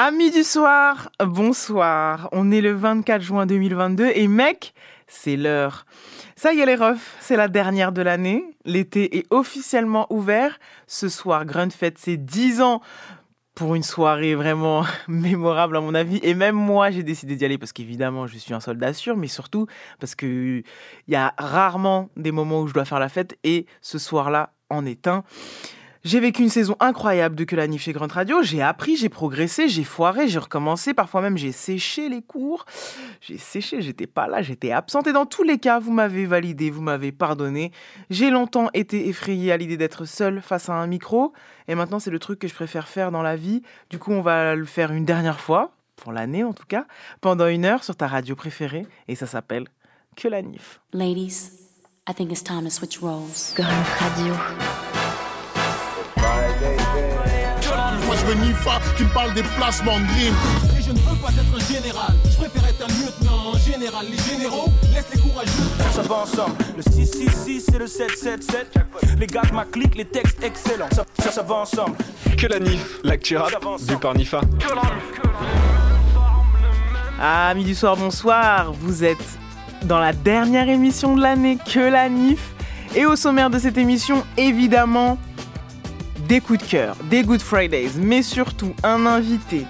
Amis du soir, bonsoir. On est le 24 juin 2022 et mec, c'est l'heure. Ça y est les refs, c'est la dernière de l'année. L'été est officiellement ouvert. Ce soir, Grunt fête ses 10 ans pour une soirée vraiment mémorable à mon avis. Et même moi, j'ai décidé d'y aller parce qu'évidemment, je suis un soldat sûr, mais surtout parce qu'il y a rarement des moments où je dois faire la fête et ce soir-là en est un. J'ai vécu une saison incroyable de Que la Nif chez Grunt Radio. J'ai appris, j'ai progressé, j'ai foiré, j'ai recommencé. Parfois même, j'ai séché les cours. J'ai séché, j'étais pas là, j'étais absente. Et dans tous les cas, vous m'avez validé, vous m'avez pardonné. J'ai longtemps été effrayée à l'idée d'être seule face à un micro. Et maintenant, c'est le truc que je préfère faire dans la vie. Du coup, on va le faire une dernière fois, pour l'année en tout cas, pendant une heure sur ta radio préférée. Et ça s'appelle Que la Nif. Ladies, I think it's time to switch roles. Grunt Radio. Veux Nifa qui me parle des placements de green. Et je ne veux pas être un général, je préfère être un lieutenant en général. Les généraux laissent les courageux. Ça va ensemble, le 666 et le 777. Les gars de ma clique, les textes excellents. Ça, ça, ça va ensemble. Que la NIF, l'actu rap, du par Nifa. Amis du soir, bonsoir. Vous êtes dans la dernière émission de l'année, Que la Nif. Et au sommaire de cette émission, évidemment, des coups de cœur, des Good Fridays, mais surtout un invité.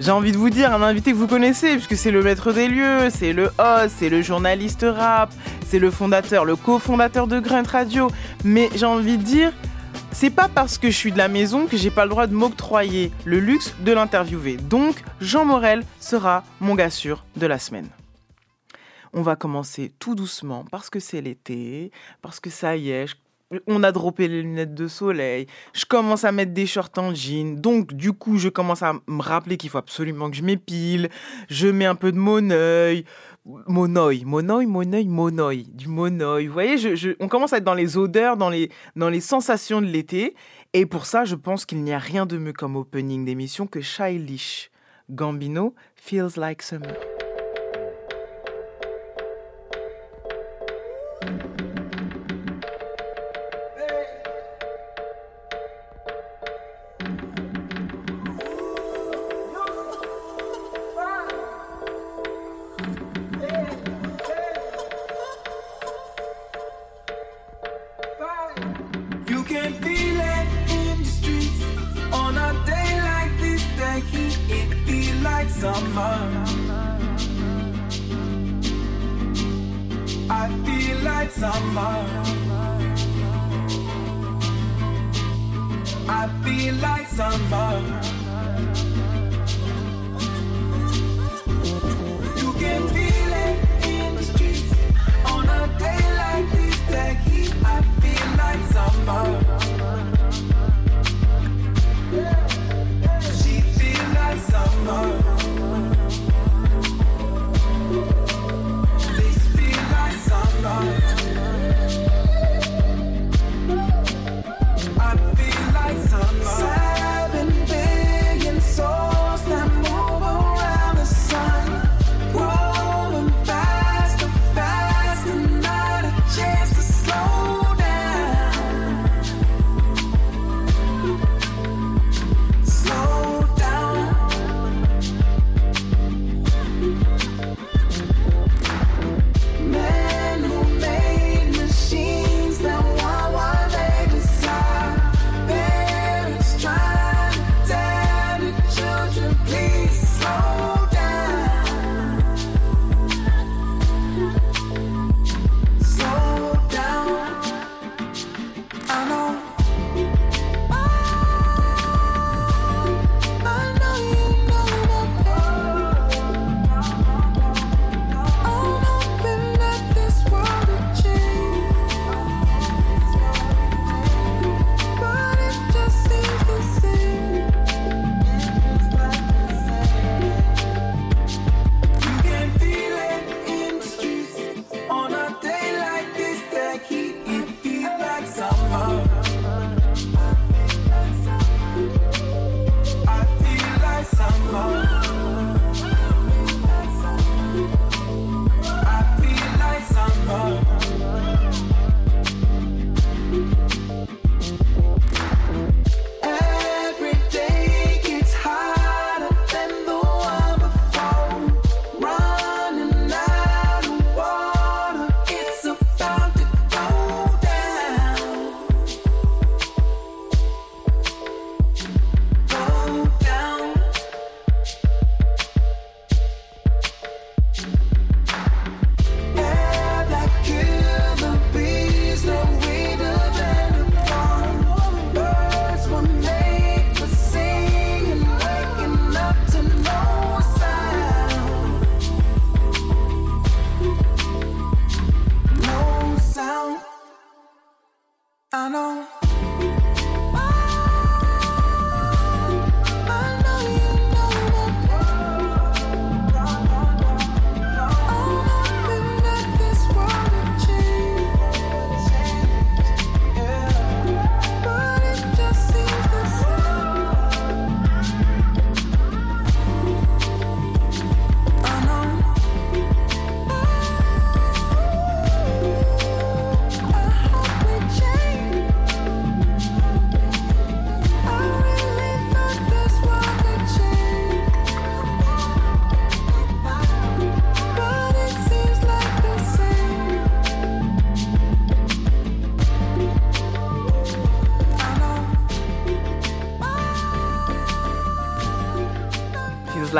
J'ai envie de vous dire un invité que vous connaissez, puisque c'est le maître des lieux, c'est le host, c'est le journaliste rap, c'est le fondateur, le cofondateur de Grunt Radio. Mais j'ai envie de dire, c'est pas parce que je suis de la maison que j'ai pas le droit de m'octroyer le luxe de l'interviewer. Donc, Jean Morel sera mon gars sûr de la semaine. On va commencer tout doucement parce que c'est l'été, parce que ça y est, je- on a droppé les lunettes de soleil, je commence à mettre des shorts en jean, donc du coup je commence à me rappeler qu'il faut absolument que je m'épile, je mets un peu de mon œil, mon œil, mon du mon. Vous voyez, on commence à être dans les odeurs, dans les, dans les sensations de l'été, et pour ça je pense qu'il n'y a rien de mieux comme opening d'émission que Childish Gambino, Feels Like Summer. Summer. I feel like summer. I feel like summer. You can feel it in the streets on a day like this. The heat I feel like summer.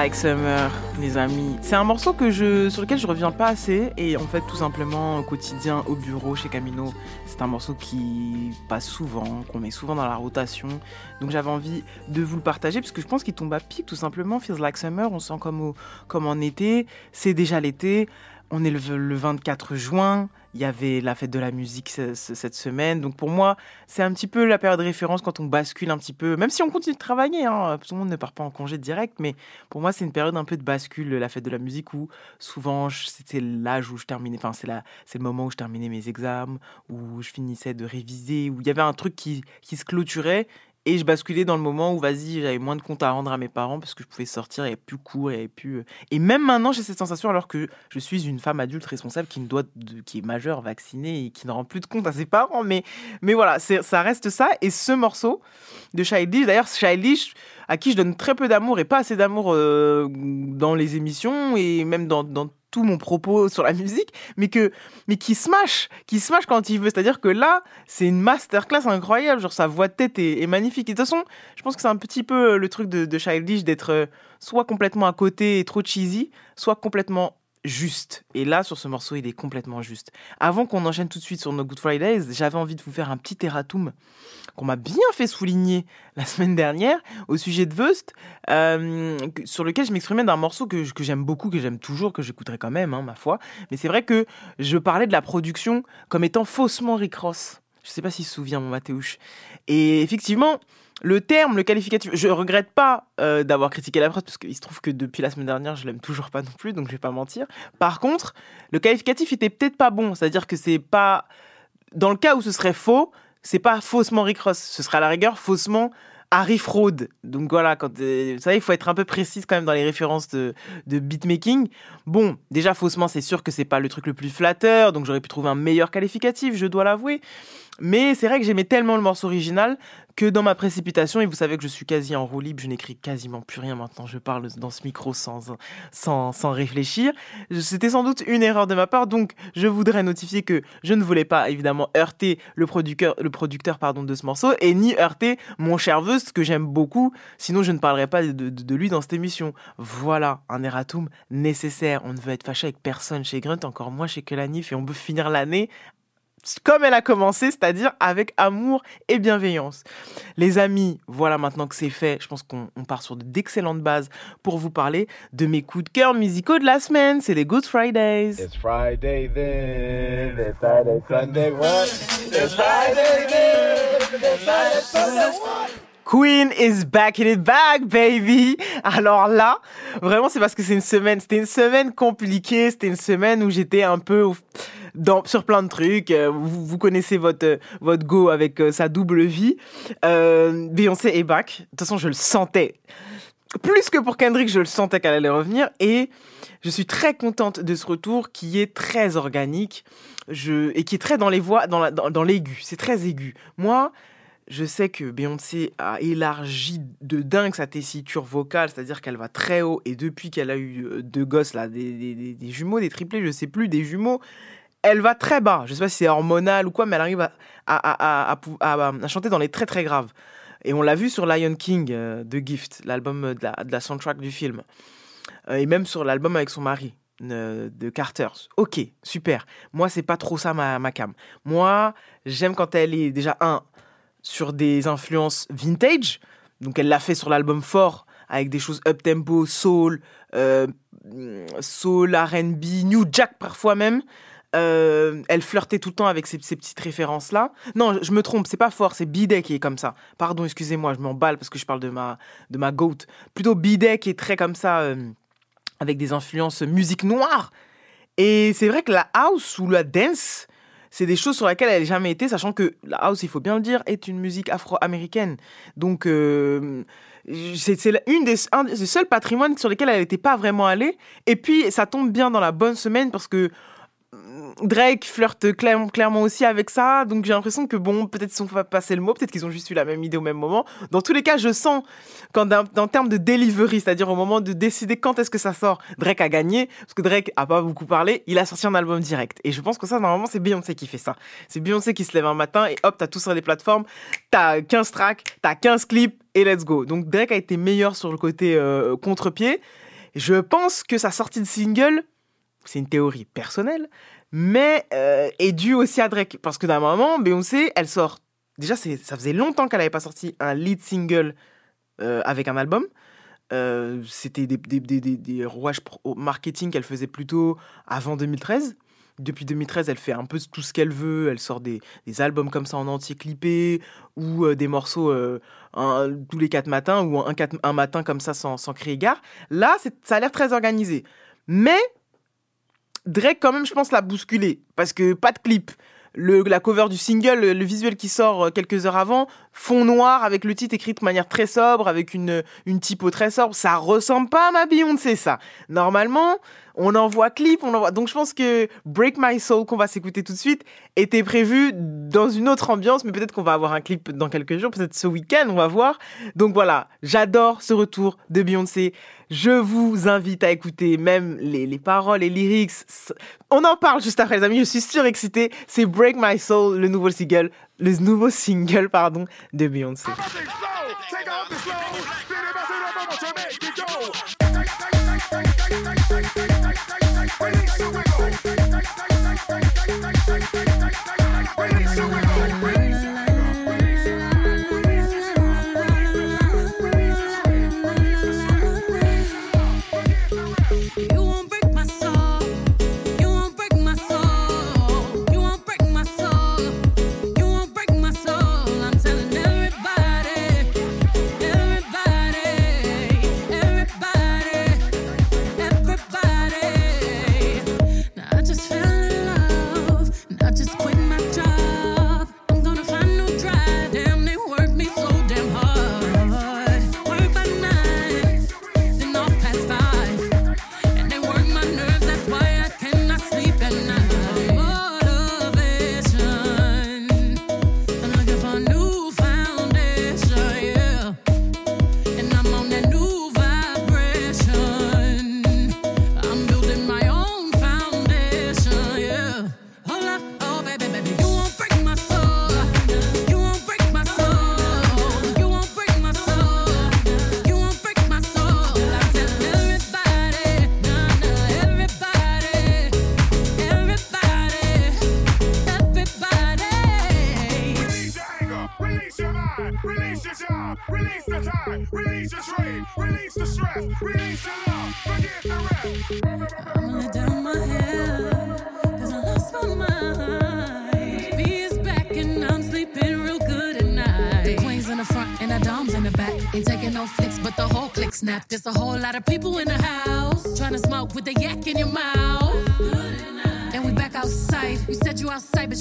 Like Summer, les amis. C'est un morceau que je, sur lequel je reviens pas assez et en fait tout simplement au quotidien, au bureau, chez Camino, c'est un morceau qui passe souvent, qu'on met souvent dans la rotation. Donc j'avais envie de vous le partager parce que je pense qu'il tombe à pic tout simplement. Feels Like Summer, on sent comme, au- comme en été, c'est déjà l'été. On est le, le 24 juin, il y avait la fête de la musique ce- ce- cette semaine. Donc pour moi, c'est un petit peu la période de référence quand on bascule un petit peu, même si on continue de travailler, hein, tout le monde ne part pas en congé direct, mais pour moi c'est une période un peu de bascule, la fête de la musique, où souvent c'était l'âge où je terminais, enfin c'est le moment où je terminais mes examens, où je finissais de réviser, où il y avait un truc qui, qui se clôturait. Et je basculais dans le moment où, vas-y, j'avais moins de comptes à rendre à mes parents parce que je pouvais sortir, il n'y avait plus cours, il plus... euh, Et même maintenant, j'ai cette sensation alors que je suis une femme adulte responsable qui, ne doit qui est majeure, vaccinée et qui ne rend plus de compte à ses parents. Mais, mais voilà, ça reste ça. Et ce morceau de Childish, d'ailleurs, Childish, à qui je donne très peu d'amour et pas assez d'amour euh, dans les émissions et même dans, dans tout mon propos sur la musique, mais, que, mais qui smash, qui smash quand il veut. C'est-à-dire que là, c'est une masterclass incroyable. Genre, sa voix de tête est, magnifique. Et de toute façon, je pense que c'est un petit peu le truc de, de Childish d'être euh, soit complètement à côté et trop cheesy, soit complètement juste. Et là, sur ce morceau, il est complètement juste. Avant qu'on enchaîne tout de suite sur nos Good Fridays, j'avais envie de vous faire un petit erratum qu'on m'a bien fait souligner la semaine dernière au sujet de Vust, euh, sur lequel je m'exprimais d'un morceau que, que j'aime beaucoup, que j'aime toujours, que j'écouterai quand même, hein, ma foi. Mais c'est vrai que je parlais de la production comme étant faussement Rick Ross. Je sais pas s'il se souvient, mon Mathéouche. Et effectivement, le terme, le qualificatif, je regrette pas euh, d'avoir critiqué la presse parce qu'il se trouve que depuis la semaine dernière, je l'aime toujours pas non plus, donc je vais pas mentir. Par contre, le qualificatif était peut-être pas bon, c'est-à-dire que c'est pas dans le cas où ce serait faux, c'est pas faussement Rick Ross, ce serait à la rigueur faussement Harry Fraud. Donc voilà, quand euh, vous savez, il faut être un peu précise quand même dans les références de, de beatmaking. Bon, déjà faussement, c'est sûr que c'est pas le truc le plus flatteur, donc j'aurais pu trouver un meilleur qualificatif, je dois l'avouer. Mais c'est vrai que j'aimais tellement le morceau original que dans ma précipitation, et vous savez que je suis quasi en roue libre, je n'écris quasiment plus rien maintenant, je parle dans ce micro sans, sans, sans réfléchir. C'était sans doute une erreur de ma part, donc je voudrais notifier que je ne voulais pas évidemment heurter le producteur, le producteur pardon, de ce morceau, et ni heurter mon cher Veust, que j'aime beaucoup, sinon je ne parlerai pas de, de- lui dans cette émission. Voilà, un erratum nécessaire. On ne veut être fâché avec personne chez Grunt, encore moins chez Kelanif, et on veut finir l'année comme elle a commencé, c'est-à-dire avec amour et bienveillance. Les amis, voilà maintenant que c'est fait, je pense qu'on on part sur d'excellentes bases pour vous parler de mes coups de cœur musicaux de la semaine. C'est les Good Fridays. It's Friday then, it's Sunday, what? It's Friday then, it's Sunday, what? Queen is back in it back, baby. Alors là, vraiment, c'est parce que c'est une semaine, c'était une semaine compliquée, c'était une semaine où j'étais un peu sur plein de trucs. Euh, Vous, vous connaissez votre, euh, votre go avec euh, sa double vie. Beyoncé est back. De toute façon, je le sentais. Plus que pour Kendrick, je le sentais qu'elle allait revenir. Et je suis très contente de ce retour qui est très organique et qui est très dans les voix, dans, dans, l'aigu. C'est très aigu. Moi, je sais que Beyoncé a élargi de dingue sa tessiture vocale, c'est-à-dire qu'elle va très haut. Et depuis qu'elle a eu deux gosses, là, des- des- des jumeaux, des triplés, je sais plus, des jumeaux, elle va très bas. Je sais pas si c'est hormonal ou quoi, mais elle arrive à, chanter dans les très très graves. Et on l'a vu sur Lion King euh, de Gift, l'album euh, de la, soundtrack du film. Euh, et même sur l'album avec son mari de Carters. Ok, super. Moi, c'est pas trop ça ma, ma cam. Moi, j'aime quand elle est déjà un sur des influences vintage. Donc elle l'a fait sur l'album Fort avec des choses up tempo, soul, soul, R&B, New Jack parfois même. Euh, elle flirtait tout le temps avec ces, petites références là. Non, je me trompe, c'est pas fort, c'est Bidet qui est comme ça. Pardon, excusez-moi, je m'emballe parce que je parle de ma de ma goat. Plutôt Bidet qui est très comme ça euh, avec des influences musique noire. Et c'est vrai que la house ou la dance, c'est des choses sur lesquelles elle n'a jamais été, sachant que la house, il faut bien le dire, est une musique afro-américaine. Donc, euh, c'est une des, un des seuls patrimoines sur lesquels elle n'était pas vraiment allée. Et puis, ça tombe bien dans la bonne semaine parce que Drake flirte clair- clairement aussi avec ça, donc j'ai l'impression que bon, peut-être ils sont pas passé le mot, peut-être qu'ils ont juste eu la même idée au même moment. Dans tous les cas, je sens qu'en termes de delivery, c'est-à-dire au moment de décider quand est-ce que ça sort, Drake a gagné, parce que Drake a pas beaucoup parlé, il a sorti un album direct. Et je pense que ça, normalement, c'est Beyoncé qui fait ça. C'est Beyoncé qui se lève un matin et hop, t'as tout sur les plateformes, t'as 15 tracks, t'as 15 clips et let's go. Donc Drake a été meilleur sur le côté euh, contre-pied. Je pense que sa sortie de single, c'est une théorie personnelle, mais euh, est due aussi à Drake. Parce que d'un moment, Beyoncé, elle sort. Déjà, ça faisait longtemps qu'elle n'avait pas sorti un lead single euh, avec un album. Euh, C'était des, des, des, des, des rouages pro- marketing qu'elle faisait plutôt avant 2013. Depuis 2013, elle fait un peu tout ce qu'elle veut. Elle sort des, des albums comme ça en entier clippés ou des morceaux tous les quatre matins ou un, un matin comme ça sans, sans crier gare. Là, ça a l'air très organisé. Mais Drake, quand même, je pense, l'a bousculé. Parce que pas de clip. Le, la cover du single, le, visuel qui sort euh, quelques heures avant, fond noir avec le titre écrit de manière très sobre, avec une, une typo très sobre. Ça ressemble pas à ma Beyoncé, ça. Normalement, on envoie clip, on envoie. Donc je pense que Break My Soul, qu'on va s'écouter tout de suite, était prévu dans une autre ambiance, mais peut-être qu'on va avoir un clip dans quelques jours, peut-être ce week-end, on va voir. Donc voilà, j'adore ce retour de Beyoncé. Je vous invite à écouter même les, les paroles, les lyrics. On en parle juste après, les amis. Je suis surexcitée. C'est Break My Soul, le nouveau single, le nouveau single, pardon, de Beyoncé.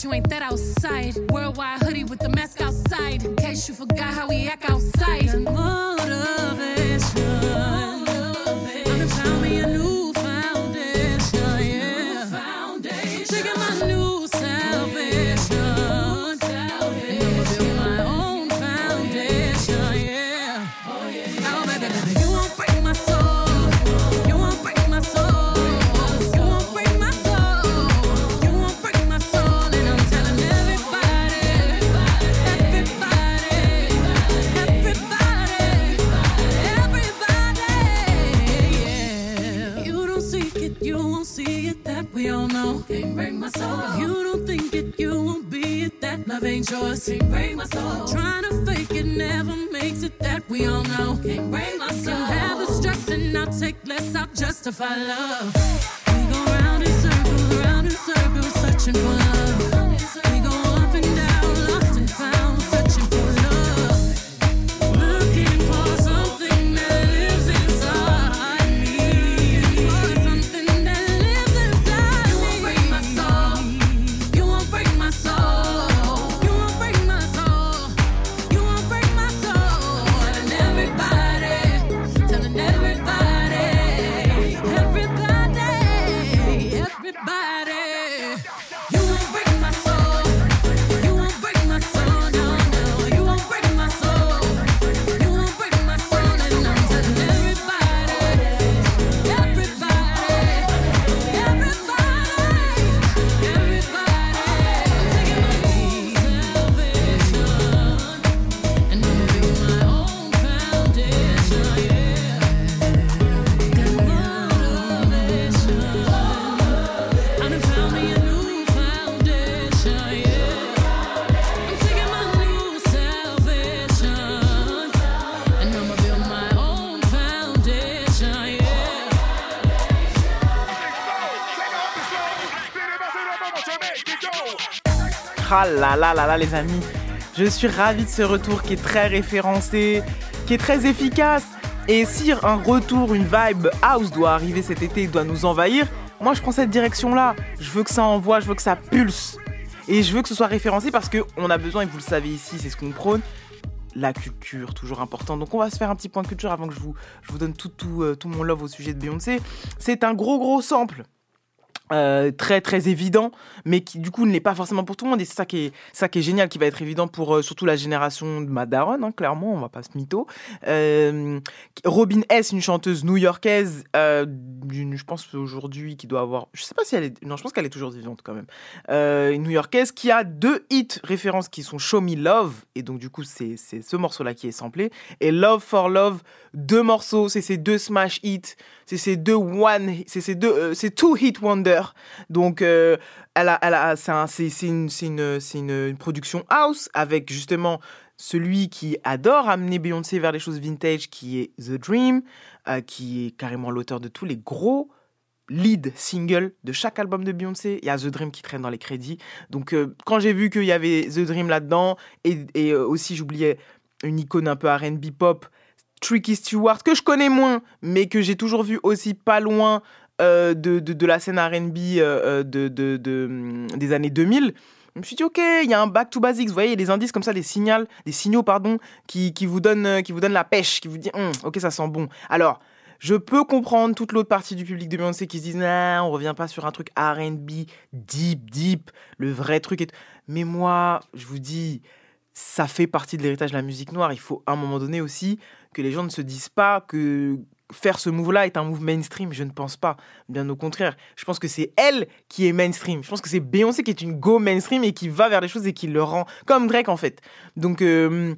You ain't that outside. Worldwide hoodie with the mask outside. In case you forgot how we act I love. Là là là là les amis, je suis ravi de ce retour qui est très référencé, qui est très efficace. Et si un retour, une vibe house doit arriver cet été, doit nous envahir, moi je prends cette direction-là. Je veux que ça envoie, je veux que ça pulse. Et je veux que ce soit référencé parce qu'on a besoin, et vous le savez ici, c'est ce qu'on prône, la culture, toujours important. Donc on va se faire un petit point culture avant que je vous, je vous donne tout, tout, euh, tout mon love au sujet de Beyoncé. C'est un gros gros sample. Euh, très très évident, mais qui du coup ne l'est pas forcément pour tout le monde. Et c'est ça qui est ça qui est génial, qui va être évident pour euh, surtout la génération de Madaron, hein, clairement, on va pas se mytho. Euh, Robin S, une chanteuse new-yorkaise, je pense aujourd'hui qui doit avoir, je sais pas si elle est, non, je pense qu'elle est toujours vivante quand même. Une new-yorkaise qui a deux hits références qui sont Show Me Love, et donc du coup c'est c'est ce morceau-là qui est samplé, et Love for Love, deux morceaux, c'est ces deux smash hits, c'est ces deux one, c'est ces deux, euh, c'est two hit wonder. Donc euh, elle a, elle a, c'est un- une, une, une, une production house avec justement celui qui adore amener Beyoncé vers les choses vintage, qui est The Dream, euh, qui est carrément l'auteur de tous les gros lead singles de chaque album de Beyoncé. Il y a The Dream qui traîne dans les crédits. Donc quand j'ai vu qu'il y avait The Dream là-dedans, et, et, aussi j'oubliais une icône un peu R&B pop, Tricky Stewart, que je connais moins, mais que j'ai toujours vu aussi pas loin euh, de, de, la scène R&B euh, euh, de, de, hum, des années 2000. Je me suis dit, ok, il y a un back to basics. Vous voyez, il y a des indices comme ça, des signaux, des signaux pardon, qui, qui, vous donnent, qui vous la pêche, qui vous dit, Hum, ok, ça sent bon. Alors, je peux comprendre toute l'autre partie du public de Beyoncé qui se disent, on revient pas sur un truc R&B deep, deep, le vrai truc. Tout. Mais moi, je vous dis, ça fait partie de l'héritage de la musique noire. Il faut à un moment donné aussi que les gens ne se disent pas que faire ce move-là est un move mainstream. Je ne pense pas. Bien au contraire. Je pense que c'est elle qui est mainstream. Je pense que c'est Beyoncé qui est une go mainstream et qui va vers les choses et qui le rend comme Drake en fait. Donc euh,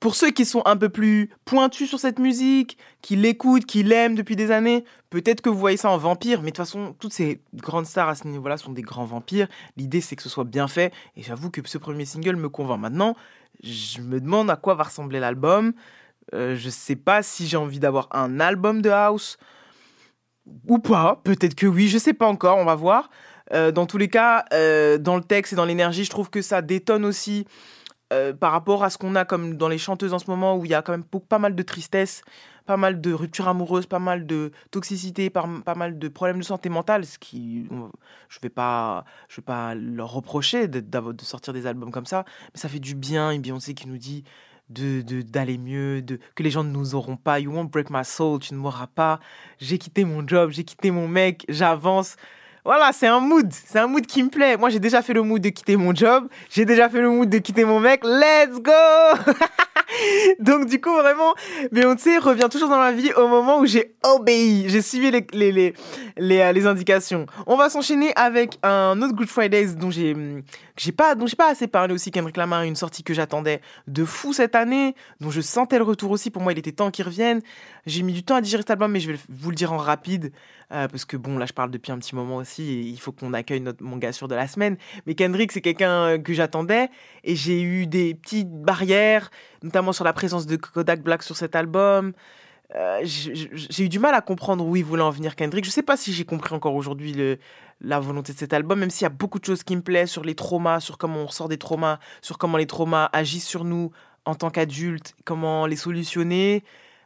pour ceux qui sont un peu plus pointus sur cette musique, qui l'écoutent, qui l'aiment depuis des années, peut-être que vous voyez ça en vampire, mais de toute façon, toutes ces grandes stars à ce niveau-là sont des grands vampires. L'idée, c'est que ce soit bien fait, et j'avoue que ce premier single me convainc. Maintenant, je me demande à quoi va ressembler l'album. Euh, je sais pas si j'ai envie d'avoir un album de house ou pas. Peut-être que oui, je sais pas encore, on va voir. Euh, dans tous les cas, euh, dans le texte et dans l'énergie, je trouve que ça détonne aussi euh, par rapport à ce qu'on a comme dans les chanteuses en ce moment où il y a quand même pas mal de tristesse, pas mal de ruptures amoureuses, pas mal de toxicité, pas, mal de problèmes de santé mentale, ce qui je vais pas je vais pas leur reprocher de, sortir des albums comme ça, mais ça fait du bien une Beyoncé qui nous dit de d'aller mieux, de que les gens ne nous auront pas, you won't break my soul, tu ne mourras pas. J'ai quitté mon job, j'ai quitté mon mec, j'avance. Voilà, c'est un mood, c'est un mood qui me plaît. Moi, j'ai déjà fait le mood de quitter mon job, j'ai déjà fait le mood de quitter mon mec. Let's go Donc du coup, vraiment, Beyoncé revient toujours dans ma vie au moment où j'ai obéi, j'ai suivi les, les, les, les, euh, indications. On va s'enchaîner avec un autre Good Fridays dont j'ai hum, j'ai pas dont j'ai pas assez parlé aussi Kendrick Lamar, une sortie que j'attendais de fou cette année, dont je sentais le retour aussi. Pour moi, il était temps qu'il revienne. J'ai mis du temps à digérer cet album, mais je vais vous le dire en rapide euh, parce que bon, là, je parle depuis un petit moment aussi il faut qu'on accueille notre mon sûr de la semaine. Mais Kendrick, c'est quelqu'un euh, que j'attendais et j'ai eu des petites barrières, notamment sur la présence de Kodak Black sur cet album. Euh, j'ai eu du mal à comprendre où il voulait en venir Kendrick. Je sais pas si j'ai compris encore aujourd'hui la volonté de cet album, même s'il y a beaucoup de choses qui me plaisent sur les traumas, sur comment on ressort des traumas, sur comment les traumas agissent sur nous en tant qu'adultes, comment les solutionner,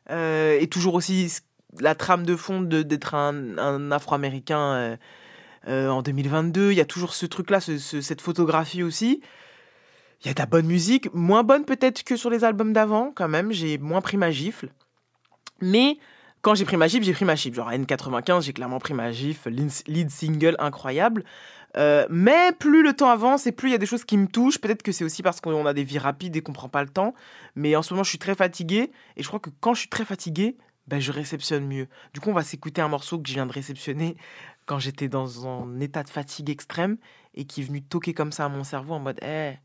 et toujours aussi la trame de fond d'être un, un Afro-Américain euh, euh, en 2022. Il y a toujours ce truc-là, ce- ce- cette photographie aussi. Il y a de la bonne musique, moins bonne peut-être que sur les albums d'avant, quand même. J'ai moins pris ma gifle. Mais quand j'ai pris ma gifle, j'ai pris ma gifle. Genre à N95, j'ai clairement pris ma gifle. Lead single incroyable. Euh, mais plus le temps avance et plus il y a des choses qui me touchent. Peut-être que c'est aussi parce qu'on a des vies rapides et qu'on prend pas le temps. Mais en ce moment, je suis très fatigué. Et je crois que quand je suis très fatigué, ben, je réceptionne mieux. Du coup, on va s'écouter un morceau que je viens de réceptionner quand j'étais dans un état de fatigue extrême et qui est venu toquer comme ça à mon cerveau en mode hey,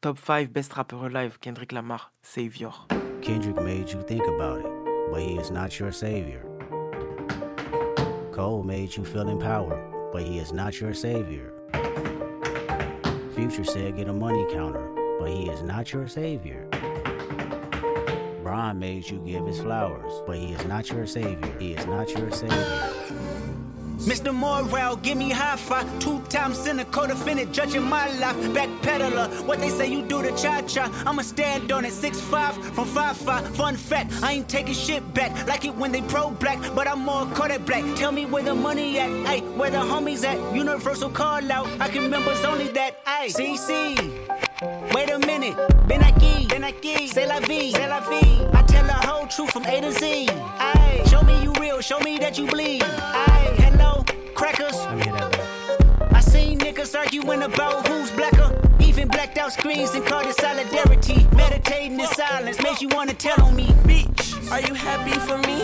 Top 5 Best Rapper Alive, Kendrick Lamar, Savior. Kendrick made you think about it, but he is not your savior. Cole made you feel empowered, but he is not your savior. Future said get a money counter, but he is not your savior. Brian made you give his flowers, but he is not your savior. He is not your savior. Mr. Morale, give me high five. Two times cynical defendant, judging my life. Backpedaler, what they say you do to cha cha. I'ma stand on it. Six five from five five. Fun fact, I ain't taking shit back. Like it when they pro black, but I'm more Kodak black. Tell me where the money at, ayy, where the homies at. Universal call out, I can members only that, ayy. CC. Wait a minute, Ben aquí, Ben aquí, c'est la vie, c'est la vie. I tell the whole truth from A to Z. Aye, show me you real, show me that you bleed. Aye, hello, crackers. I seen niggas arguing about who's blacker. Even blacked out screens and called it solidarity. Meditating in silence makes you wanna tell on me. Bitch, are you happy for me?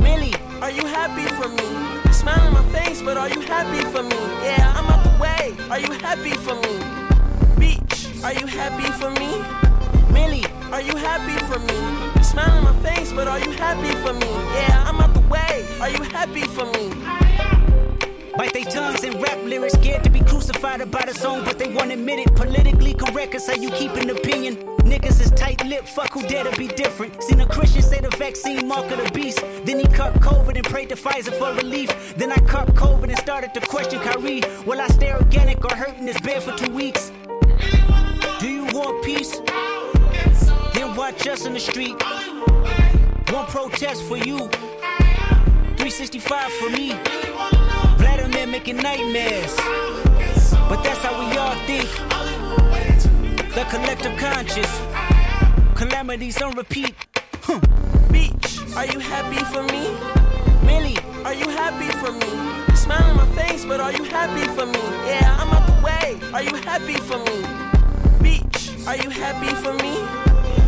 Really? Are you happy for me? You smile on my face, but are you happy for me? Yeah, I'm out the way. Are you happy for me? Bitch, are you happy for me? Really? Are you happy for me? You smile on my face, but are you happy for me? Yeah, I'm out the way. Are you happy for me? Bite their tongues and rap lyrics, scared to be crucified about a song, but they won't admit it. Politically correct is how you keep an opinion. Niggas is tight lipped, fuck who dare to be different. Seen a Christian say the vaccine mark of the beast. Then he caught COVID and prayed to Pfizer for relief. Then I caught COVID and started to question Kyrie. Will I stay organic or hurt in this bed for two weeks? Do you want peace? Then watch us in the street. One protest for you, 365 for me. Vladimir making nightmares. But that's how we all think. The collective conscious. Calamities on repeat. Huh. Bitch, are you happy for me? Millie, are you happy for me? Smile on my face, but are you happy for me? Yeah, I'm out the way. Are you happy for me? Are you happy for me?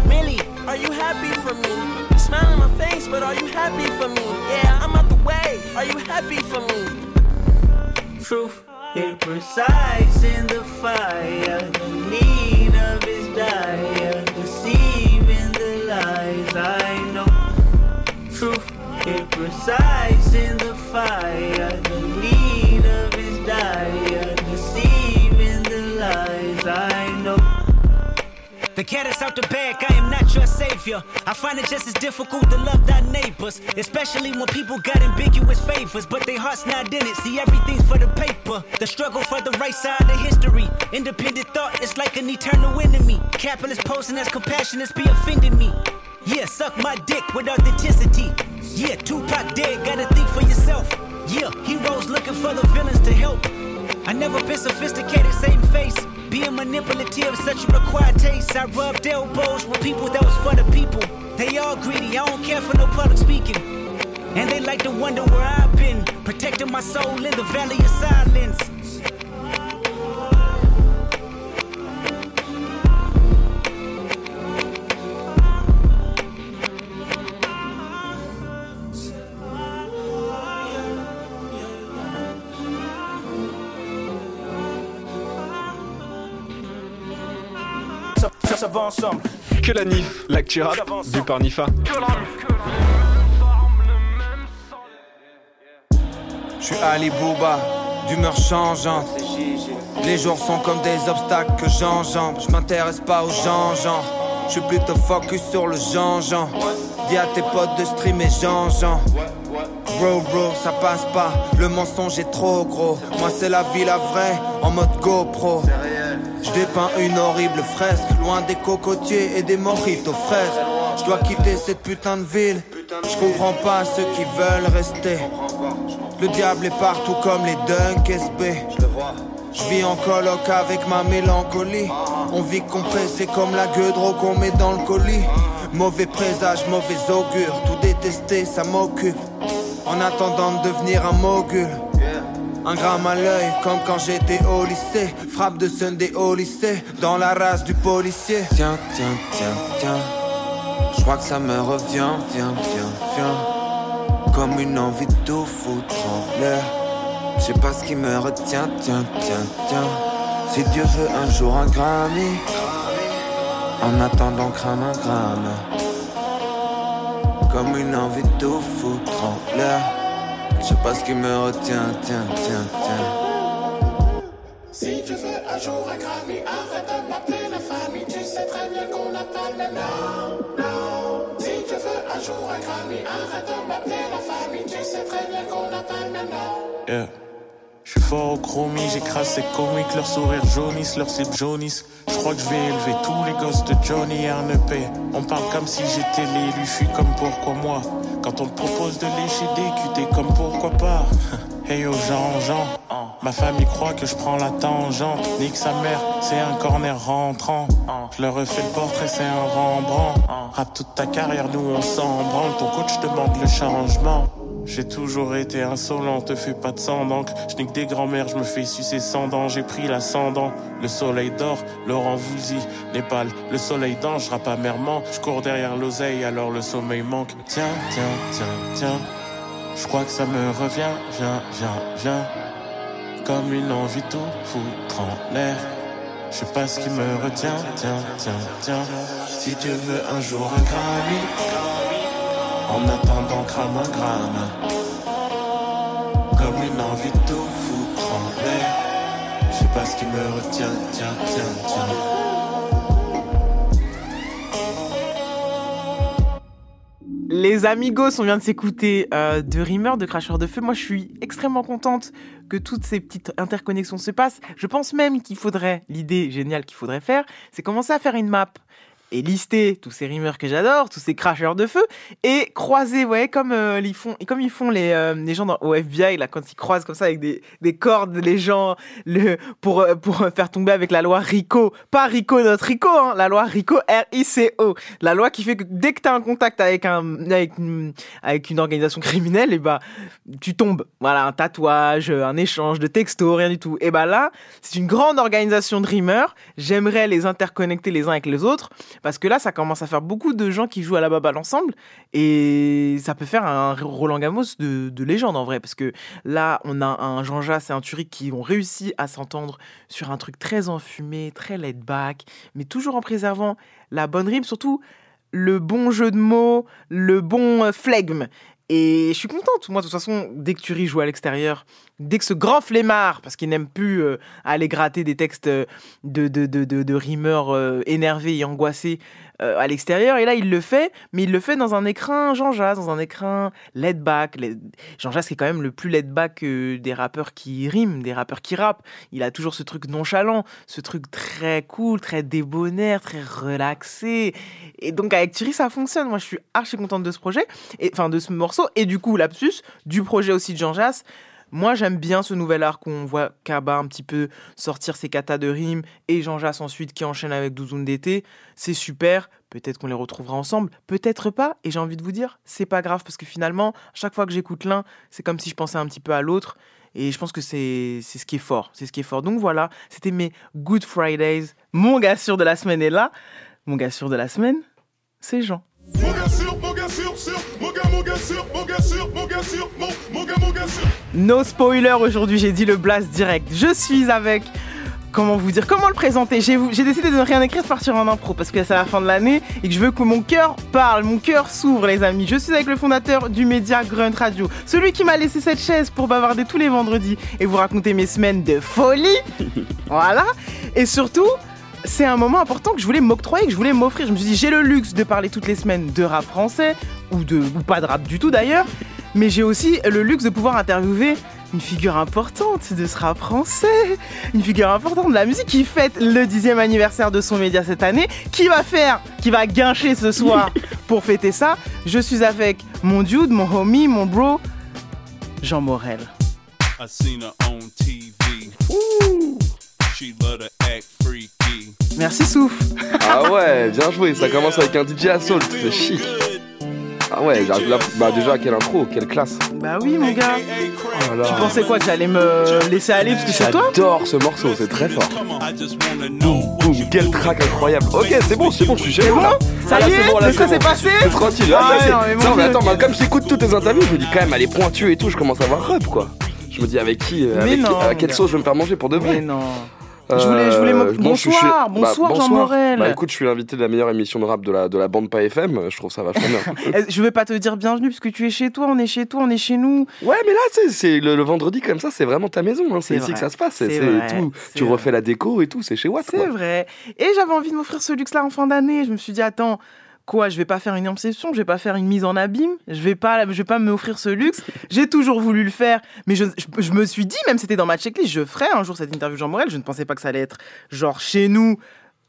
Millie, are you happy for me? Smile on my face, but are you happy for me? Yeah, I'm out the way. Are you happy for me? Truth, imprecise in the fire. The need of his dire, deceiving the lies I know. Truth, imprecise in the fire. The cat is out the bag, I am not your savior. I find it just as difficult to love thy neighbors, especially when people got ambiguous favors, but their heart's not in it. See, everything's for the paper. The struggle for the right side of history. Independent thought is like an eternal enemy. Capitalist posing as compassionate be offending me. Yeah, suck my dick with authenticity. Yeah, Tupac dead, gotta think for yourself. Yeah, heroes looking for the villains to help. I never been sophisticated, same face. Being manipulative, such a required taste. I rubbed elbows with people that was for the people. They all greedy, I don't care for no public speaking. And they like to wonder where I've been, protecting my soul in the valley of silence. Ensemble. Que la NIF, l'actu rap du par Nifa. Je suis Ali Bouba, d'humeur changeante. Les jours sont comme des obstacles que j'enjambe. Je m'intéresse pas aux gens, gens. Je suis plutôt focus sur le Jean. Dis à tes potes de streamer Jean, Jean. Bro, bro, ça passe pas. Le mensonge est trop gros. Moi, c'est la vie, la vraie, en mode GoPro. Je dépeins une horrible fresque, loin des cocotiers et des mojitos fraises. Je dois quitter cette putain de ville. Je comprends pas ceux qui veulent rester. Le diable est partout comme les Dunk SB. Je vis en coloc avec ma mélancolie. On vit compressé comme la gueule qu'on met dans le colis. Mauvais présage, mauvais augure. Tout détester, ça m'occupe. En attendant de devenir un mogul. Un gramme à l'œil, comme quand j'étais au lycée. Frappe de Sunday au lycée, dans la race du policier. Tiens, tiens, tiens, tiens. Je crois que ça me revient, viens, viens, viens. Comme une envie de tout foutre en l'air. Je sais pas ce qui me retient, tiens, tiens, tiens. Si Dieu veut un jour un Grammy. En attendant, crame un gramme. Comme une envie de tout foutre en. Je sais pas ce qui me retient, tiens, tiens, tiens. Si tu veux un jour un Grammy, arrête de m'appeler la famille. Tu sais très bien qu'on n'a pas. Si tu veux un jour un Grammy, arrête de m'appeler la famille. Tu sais très bien qu'on n'a pas. Yeah. Je suis fort au chromie, j'écrase ces comiques, leur sourire jaunisse, leur slip jaunisse. Je crois que je vais élever tous les gosses de Johnny RNP. On parle comme si j'étais l'élu, je suis comme pourquoi moi. Quand on te propose de lécher des cutés, comme pourquoi pas? Hey yo Jean Jean, ma famille croit que je prends la tangente. Nique sa mère, c'est un corner rentrant. Je leur refais le portrait, c'est un Rembrandt. Rap toute ta carrière, nous on s'en. Ton coach demande le changement. J'ai toujours été insolent, te fais pas de sang d'encre. Je nique des grands-mères, je me fais sucer sans dents. J'ai pris l'ascendant, le soleil dort, Laurent Voulzy, Népal, le soleil dort, je rappe amèrement. Je cours derrière l'oseille, alors le sommeil manque. Tiens, tiens, tiens, tiens. Je crois que ça me revient, viens, viens, viens. Comme une envie tout foutre en l'air. Je sais pas ce qui me retient, tiens, tiens, tiens. Si tu veux un jour un Grammy, en attendant crame un gramme. Comme une envie de tout foutre en. Je sais pas ce qui me retient, tiens, tiens, tiens. Les amigos, on vient de s'écouter euh, de Rimmer, de Cracheur de Feu. Moi, je suis extrêmement contente que toutes ces petites interconnexions se passent. Je pense même qu'il faudrait, l'idée géniale qu'il faudrait faire, c'est commencer à faire une map et lister tous ces rimeurs que j'adore, tous ces cracheurs de feu, et croiser, voyez, comme, euh, ils, font, comme ils font les, euh, les gens dans, au FBI, là, quand ils croisent comme ça avec des, des cordes, les gens, le, pour, euh, pour faire tomber avec la loi RICO. Pas RICO, notre RICO, hein, la loi RICO, R-I-C-O. La loi qui fait que dès que tu as un contact avec, un, avec, une, avec une organisation criminelle, et bah, tu tombes. Voilà, un tatouage, un échange de textos, rien du tout. Et bah là, c'est une grande organisation de rimeurs. J'aimerais les interconnecter les uns avec les autres. Parce que là, ça commence à faire beaucoup de gens qui jouent à la baballe ensemble. Et ça peut faire un Roland Gamos de, de légende en vrai. Parce que là, on a un Jean Jass et un Turic qui ont réussi à s'entendre sur un truc très enfumé, très laid back, mais toujours en préservant la bonne rime, surtout le bon jeu de mots, le bon euh, flegme. Et je suis contente. Moi, de toute façon, dès que Turi joue à l'extérieur, dès que ce grand flemmard, parce qu'il n'aime plus euh, aller gratter des textes euh, de, de, de, de, rimeurs euh, énervés et angoissés à l'extérieur, et là, il le fait, mais il le fait dans un écrin Jean Jazz, dans un écrin laid back. Jean Jazz, c'est quand même le plus laid back des rappeurs qui riment, des rappeurs qui rappent. Il a toujours ce truc nonchalant, ce truc très cool, très débonnaire, très relaxé. Et donc, avec Thierry, ça fonctionne. Moi, je suis archi contente de ce projet, et, enfin, de ce morceau, et du coup, lapsus, du projet aussi de Jean Jass. Moi, j'aime bien ce nouvel arc où on voit Kaba un petit peu sortir ses katas de rimes et Jean Jass ensuite qui enchaîne avec Douzoune d'été. C'est super. Peut-être qu'on les retrouvera ensemble, peut-être pas. Et j'ai envie de vous dire, c'est pas grave parce que finalement, chaque fois que j'écoute l'un, c'est comme si je pensais un petit peu à l'autre. Et je pense que c'est ce qui est fort. C'est ce qui est fort. Donc voilà, c'était mes Good Fridays. Mon gars sûr de la semaine est là. Mon gars sûr de la semaine, c'est Jean. Mon gars sûr, No spoiler aujourd'hui, j'ai dit le blast direct. Je suis avec. Comment vous dire Comment le présenter? J'ai décidé de ne rien écrire, de partir en impro parce que c'est la fin de l'année et que je veux que mon cœur parle, mon cœur s'ouvre, les amis. Je suis avec le fondateur du média Grunt Radio, celui qui m'a laissé cette chaise pour bavarder tous les vendredis et vous raconter mes semaines de folie. voilà. Et surtout, c'est un moment important que je voulais m'octroyer, que je voulais m'offrir. Je me suis dit, j'ai le luxe de parler toutes les semaines de rap français, ou, de, ou pas de rap du tout d'ailleurs, mais j'ai aussi le luxe de pouvoir interviewer une figure importante de ce rap français, une figure importante de la musique qui fête le dixième anniversaire de son média cette année, qui va faire, qui va guincher ce soir pour fêter ça. Je suis avec mon dude, mon homie, mon bro, Jean Morel. I seen her on TV. She love to act freaky. Merci Souf. Ah ouais, bien joué, ça commence avec un DJ Assault, c'est chic. Ah ouais, j'arrive là, bah déjà quelle intro, quelle classe. Bah oui mon gars. Oh Tu pensais quoi que j'allais me laisser aller parce que c'est toi? J'adore ce morceau, c'est très fort. Boum, boum, quel track incroyable. Ok, c'est bon, c'est bon, je suis chez vous là. Ça Ah, y est c'est bon, là, stress est bon. passé? C'est tranquille. Ah, Ah non, mais mais attends, mais comme j'écoute toutes tes interviews, je me dis quand même, elle est pointue et tout, je commence à avoir rep quoi. Je me dis avec qui, euh, Mais avec non, quelle sauce je vais me faire manger pour de vrai? Mais non. Je voulais- je je suis- Bonsoir, bonsoir, Jean Morel. Bah écoute, je suis l'invité de la meilleure émission de rap de la, de la bande pas FM, je trouve ça vachement bien. Eh, Je vais pas te dire bienvenue parce que tu es chez toi, on est chez toi, on est chez nous. Ouais, mais là, c'est- le, le vendredi comme ça, c'est vraiment ta maison. hein, C'est ici vrai, que ça se passe. C'est tout. Tu vrai. refais la déco et tout. C'est chez Watt. C'est vrai. Et j'avais envie de m'offrir ce luxe-là en fin d'année. Je me suis dit, attends, Quoi, je vais pas faire une inception, je vais pas faire une mise en abîme, je vais pas, je vais pas m'offrir ce luxe. J'ai toujours voulu le faire, mais je, je, je me suis dit, même c'était dans ma checklist, je ferai un jour cette interview Jean Morel. Je ne pensais pas que ça allait être genre chez nous,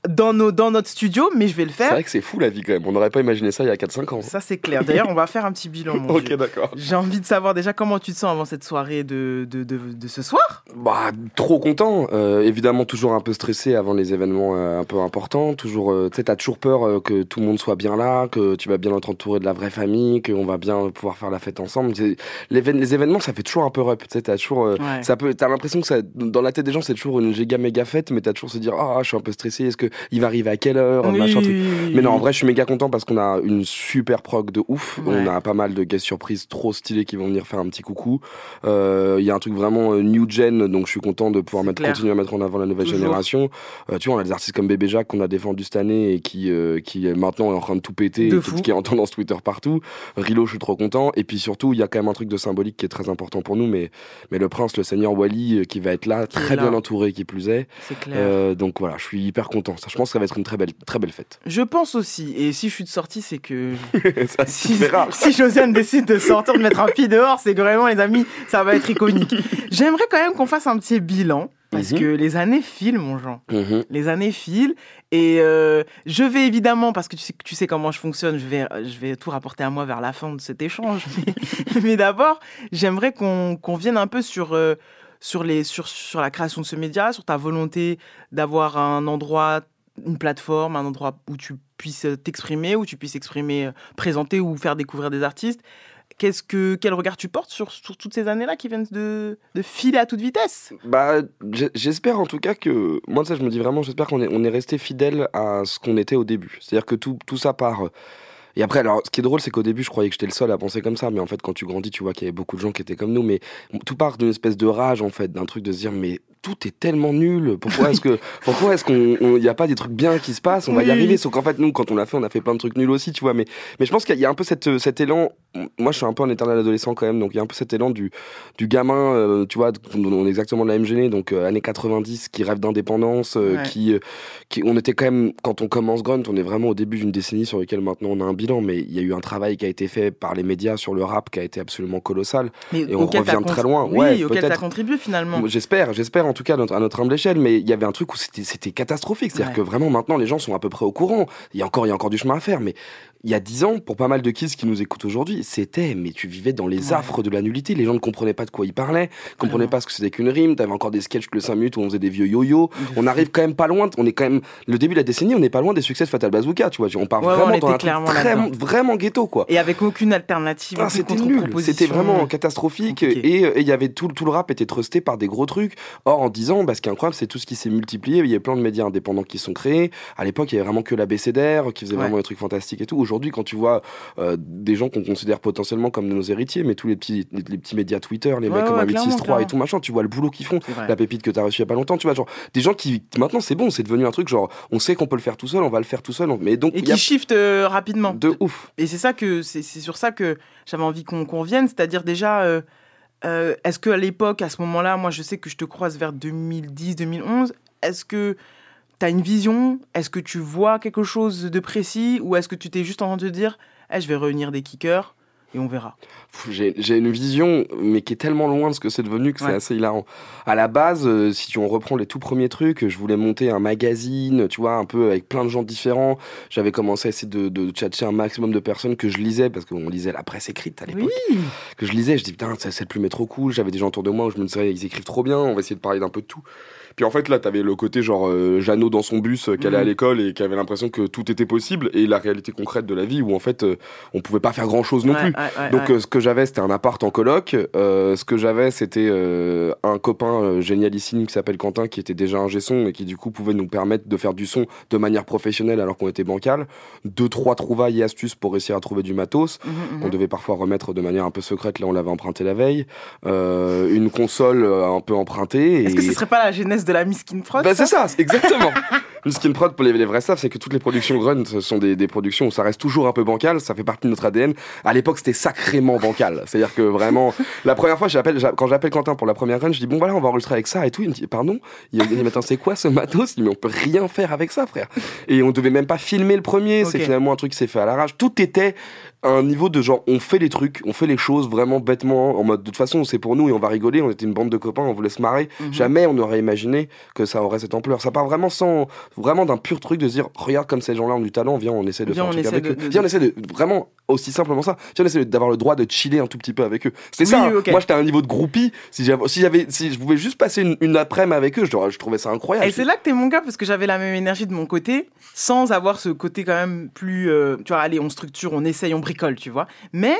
dans, nos, dans notre studio, mais je vais le C'est faire. vrai que c'est fou la vie quand même. On n'aurait pas imaginé ça il y a 4-5 ans. Ça, c'est clair. D'ailleurs, on va faire un petit bilan. Mon Ok, d'accord. J'ai envie de savoir déjà comment tu te sens avant cette soirée de, de, de, de ce soir? Bah, trop content. Euh, évidemment, toujours un peu stressé avant les événements euh, un peu importants. Toujours, euh, tu sais, t'as toujours peur que tout le monde soit bien là, que tu vas bien être entouré de la vraie famille, qu'on va bien pouvoir faire la fête ensemble. C'est- Les événements, ça fait toujours un peu up. Tu sais, t'as toujours, Ouais. ça peut, t'as l'impression que ça, dans la tête des gens, c'est toujours une giga méga fête, mais t'as toujours se dire, ah, je suis un peu stressé. Est-ce que il va arriver à quelle heure, Oui, machin, truc. Mais non, en vrai, je suis méga content parce qu'on a une super prog de ouf. Ouais. On a pas mal de guest surprises trop stylés qui vont venir faire un petit coucou. Euh, Il y a un truc vraiment euh, new gen, donc je suis content de pouvoir mettre, continuer à mettre en avant la nouvelle Toujours. génération. Euh, tu vois, on a des artistes comme Bébé Jacques qu'on a défendu cette année et qui, euh, qui maintenant est en train de tout péter, De et qui, qui est en tendance Twitter partout. Rilo, je suis trop content. Et puis surtout, il y a quand même un truc de symbolique qui est très important pour nous, mais, mais le prince, le seigneur Wally, euh, qui va être là, Qui est très là. bien entouré, qui plus est. C'est clair. Euh, donc voilà, je suis hyper content. Ça, je pense que ça va être une très belle, très belle fête. Je pense aussi, et si je suis de sortie, c'est que ça, si, Josiane décide de sortir, de mettre un pied dehors, c'est que vraiment, les amis, ça va être iconique. J'aimerais quand même qu'on fasse un petit bilan, parce Mhm. que les années filent, mon Jean. Mhm. Les années filent, et euh, je vais évidemment, parce que tu sais, tu sais comment je fonctionne, je vais, je vais tout rapporter à moi vers la fin de cet échange. Mais, mais d'abord, j'aimerais qu'on qu'on vienne un peu sur... euh, sur, les, sur, sur la création de ce média, sur ta volonté d'avoir un endroit, une plateforme, un endroit où tu puisses t'exprimer, où tu puisses exprimer, euh, présenter ou faire découvrir des artistes. Qu'est-ce que, quel regard tu portes sur, sur toutes ces années-là qui viennent de, de filer à toute vitesse? Bah, j'espère en tout cas que. Moi, ça, je me dis vraiment, j'espère qu'on est, on est resté fidèle à ce qu'on était au début. C'est-à-dire que tout, tout ça part. euh, Et après, alors, ce qui est drôle, c'est qu'au début, je croyais que j'étais le seul à penser comme ça. Mais en fait, quand tu grandis, tu vois qu'il y avait beaucoup de gens qui étaient comme nous. Mais tout part d'une espèce de rage, en fait, d'un truc de se dire, mais tout est tellement nul. Pourquoi est-ce que, pourquoi est-ce qu'on, n'y a pas des trucs bien qui se passent? On va y Oui. arriver. Sauf qu'en fait, nous, quand on l'a fait, on a fait plein de trucs nuls aussi, tu vois. Mais, mais je pense qu'il y a un peu cette, cet élan. Moi, je suis un peu un éternel adolescent quand même. Donc, il y a un peu cet élan du, du gamin, euh, tu vois, on est exactement de la même gênée, donc euh, années 90, qui rêve d'indépendance, euh, Ouais. qui, qui, on était quand même, quand on commence Grunt, on est vraiment au début d'une décennie sur laquelle maintenant on a un bilan, mais il y a eu un travail qui a été fait par les médias sur le rap qui a été absolument colossal, Mais et on revient très loin. Oui, ouais, auquel tu as contribué finalement. J'espère, j'espère en tout cas à notre, à notre humble échelle, mais il y avait un truc où c'était catastrophique. C'est-à-dire Ouais. que vraiment maintenant les gens sont à peu près au courant. Il y a encore, il y a encore du chemin à faire, mais il y a dix ans, pour pas mal de kids qui nous écoutent aujourd'hui, c'était, mais tu vivais dans les Ouais. affres de la nullité. Les gens ne comprenaient pas de quoi ils parlaient, comprenaient Vraiment. pas ce que c'était qu'une rime. T'avais encore des sketchs de 5 minutes où on faisait des vieux yo-yo. On arrive quand même pas loin. On est quand même le début de la décennie, on n'est pas loin des succès de Fatal Bazooka. Tu vois, on part vraiment dans un truc très- vraiment ghetto quoi. Et avec aucune alternative, Ah, c'était nul, c'était vraiment catastrophique et et il y avait tout, tout le rap était trusté par des gros trucs. Or en 10 ans, bah, ce qui est incroyable, c'est tout ce qui s'est multiplié. Il y a plein de médias indépendants qui sont créés. À l'époque, il y avait vraiment que l'ABCDR qui faisait Ouais. vraiment des trucs fantastiques et tout. Aujourd'hui, quand tu vois euh, des gens qu'on considère potentiellement comme nos héritiers, mais tous les petits, les, les petits médias Twitter, les Ouais, mecs comme ouais, 863 clairement, et tout machin, tu vois le boulot qu'ils font, la pépite que t'as reçue il y a pas longtemps, tu vois, genre des gens qui maintenant c'est bon, c'est devenu un truc genre on sait qu'on peut le faire tout seul, on va le faire tout seul, on- mais donc Et y a qui shift euh, rapidement. de ouf. Et c'est ça que c'est sur ça que j'avais envie qu'on qu'on revienne, c'est-à-dire déjà, euh, euh, est-ce que à l'époque, à ce moment-là, moi je sais que je te croise vers 2010-2011, est-ce que tu as une vision? Est-ce que tu vois quelque chose de précis? Ou est-ce que tu t'es juste en train de dire, Eh, je vais réunir des kickers? Et on verra J'ai une vision, mais qui est tellement loin de ce que c'est devenu que c'est assez hilarant. À la base, euh, si tu- on reprend les tout premiers trucs, je voulais monter un magazine, tu vois, un peu avec plein de gens différents. J'avais commencé à essayer de, de tchatcher un maximum de personnes que je lisais, parce qu'on lisait la presse écrite à l'époque. Oui Que je lisais, je dis putain, ça- cette plume est trop cool. J'avais des gens autour de moi où je me disais, ils écrivent trop bien, on va essayer de parler d'un peu de tout. Puis en fait, là, t'avais le côté genre euh, Jeannot dans son bus, euh, qui allait à Mhm. l'école et qui avait l'impression que tout était possible, et la réalité concrète de la vie où en fait, euh, on pouvait pas faire grand chose non Ouais, plus. ouais, ouais, Donc euh, ce que j'avais, c'était un appart en coloc. Euh, ce que j'avais, c'était euh, un copain génialissime qui s'appelle Quentin, qui était déjà un son et qui du coup pouvait nous permettre de faire du son de manière professionnelle alors qu'on était bancal. Deux, trois trouvailles et astuces pour réussir à trouver du matos. Mhm, mhm. On devait parfois remettre de manière un peu secrète, là on l'avait emprunté la veille. Euh, une console un peu empruntée. Est-ce et- que ce serait pas la genèse de la Miskin Prod bah, c'est ça, exactement. Skin prod pour les, les vrais staff, c'est que toutes les productions Grunt sont des, des productions où ça reste toujours un peu bancal, ça fait partie de notre ADN. À l'époque, c'était sacrément bancal. C'est-à-dire que vraiment, la première fois, j'appelle, j'a- quand j'appelle Quentin pour la première run, je dis bon voilà, on va enregistrer avec ça et tout. Il me dit pardon? Il me dit mais attends, c'est quoi ce matos? Il me dit mais on peut rien faire avec ça, frère. Et on devait même pas filmer le premier. C'est finalement un truc qui s'est fait à l'arrache. Tout était un niveau de genre, on fait les trucs, on fait les choses vraiment bêtement, en mode de toute façon, c'est pour nous et on va rigoler. On était une bande de copains, on voulait se marrer. Mhm. Jamais on aurait imaginé que ça aurait cette ampleur. Ça part vraiment sans, vraiment d'un pur truc de se dire, regarde comme ces gens-là ont du talent, viens, on essaie de Viens, faire un truc avec de- eux. de- Viens, on essaie de, vraiment, aussi simplement ça. Viens, on essaie d'avoir le droit de chiller un tout petit peu avec eux. C'était Oui, ça. hein. Moi, j'étais à un niveau de groupie. Si j'avais, si j'avais, si je pouvais juste passer une, une après-midi avec eux, je, je trouvais ça incroyable. Et c'est là que t'es mon gars parce que j'avais la même énergie de mon côté, sans avoir ce côté quand même plus, euh, tu vois, allez, on structure, on essaye, on bricole, tu vois. Mais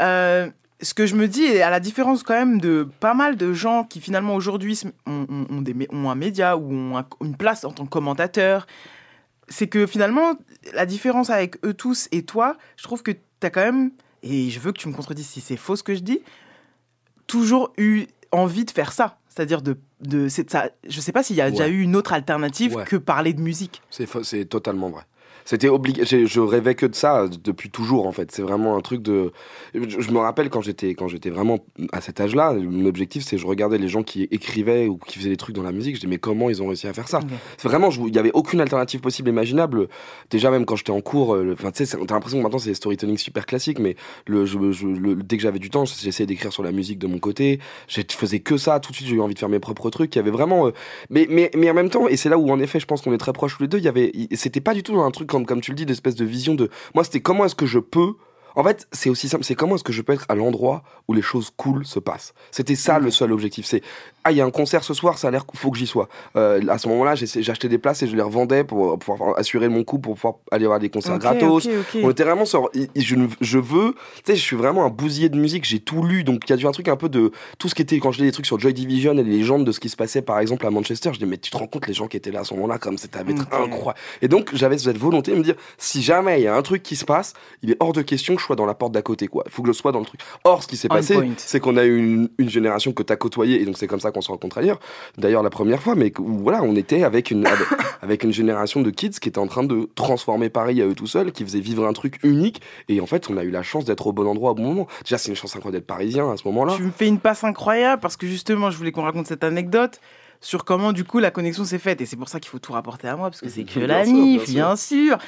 euh, ce que je me dis, et à la différence quand même de pas mal de gens qui finalement aujourd'hui ont, ont- ont des, mé- ont un média ou ont un- une place en tant que commentateur, c'est que finalement, la différence avec eux tous et toi, je trouve que t'as quand même, et je veux que tu me contredises si c'est faux ce que je dis, toujours eu envie de faire ça. C'est-à-dire de, ça. Je sais pas s'il y a déjà eu une autre alternative Ouais. que parler de musique. C'est totalement vrai. C'était obligé. Je rêvais que de ça depuis toujours en fait. C'est vraiment un truc de. Je, me rappelle quand j'étais quand j'étais vraiment à cet âge-là. Mon objectif c'est je regardais les gens qui écrivaient ou qui faisaient des trucs dans la musique. Je disais mais comment ils ont réussi à faire ça? C'est vraiment il y avait aucune alternative possible imaginable. Déjà même quand j'étais en cours. euh, Enfin tu sais t'as l'impression que maintenant c'est storytelling super classiques mais le, je, je- le- dès que j'avais du temps j'essayais d'écrire sur la musique de mon côté. Je faisais que ça. Tout de suite j'ai eu envie de faire mes propres trucs. Il y avait vraiment. euh, mais, mais, mais en même temps, et c'est là où en effet je pense qu'on est très proches tous les deux, il y avait, il- c'était pas du tout un comme, comme tu le dis, d'espèce de vision de. Moi c'était comment est-ce que je peux. En fait, c'est aussi simple, c'est comment est-ce que je peux être à l'endroit où les choses cool se passent? C'était ça le seul objectif. C'est ah il y a un concert ce soir, ça a l'air faut que j'y sois. Euh, à ce moment-là, acheté des places et je les revendais pour pouvoir assurer mon coup pour pouvoir aller voir des concerts gratos. On était vraiment sur je, veux, tu sais, je suis vraiment un bousier de musique, j'ai tout lu donc il y a dû un truc un peu de tout ce qui était quand je lis des trucs sur Joy Division et les légendes de ce qui se passait par exemple à Manchester, je dis mais tu te rends compte les gens qui étaient là à ce moment-là comme c'était incroyable. Et donc j'avais cette volonté de me dire si jamais il y a un truc qui se passe, il est hors de question que je dans la porte d'à côté quoi. Il faut que je sois dans le truc. Or ce qui s'est passé, c'est qu'on a eu une, une génération que t'as côtoyée et donc c'est comme ça qu'on se rencontre ailleurs. D'ailleurs la première fois mais où, voilà, on était avec une avec, avec une génération de kids qui était en train de transformer Paris à eux tout seuls, qui faisait vivre un truc unique et en fait, on a eu la chance d'être au bon endroit au bon moment. Déjà, c'est une chance incroyable d'être parisien à ce moment-là. Tu me fais une passe incroyable parce que justement, je voulais qu'on raconte cette anecdote sur comment du coup la connexion s'est faite et c'est pour ça qu'il faut tout rapporter à moi parce que c'est que Bien la sûr, NIF, bien bien sûr.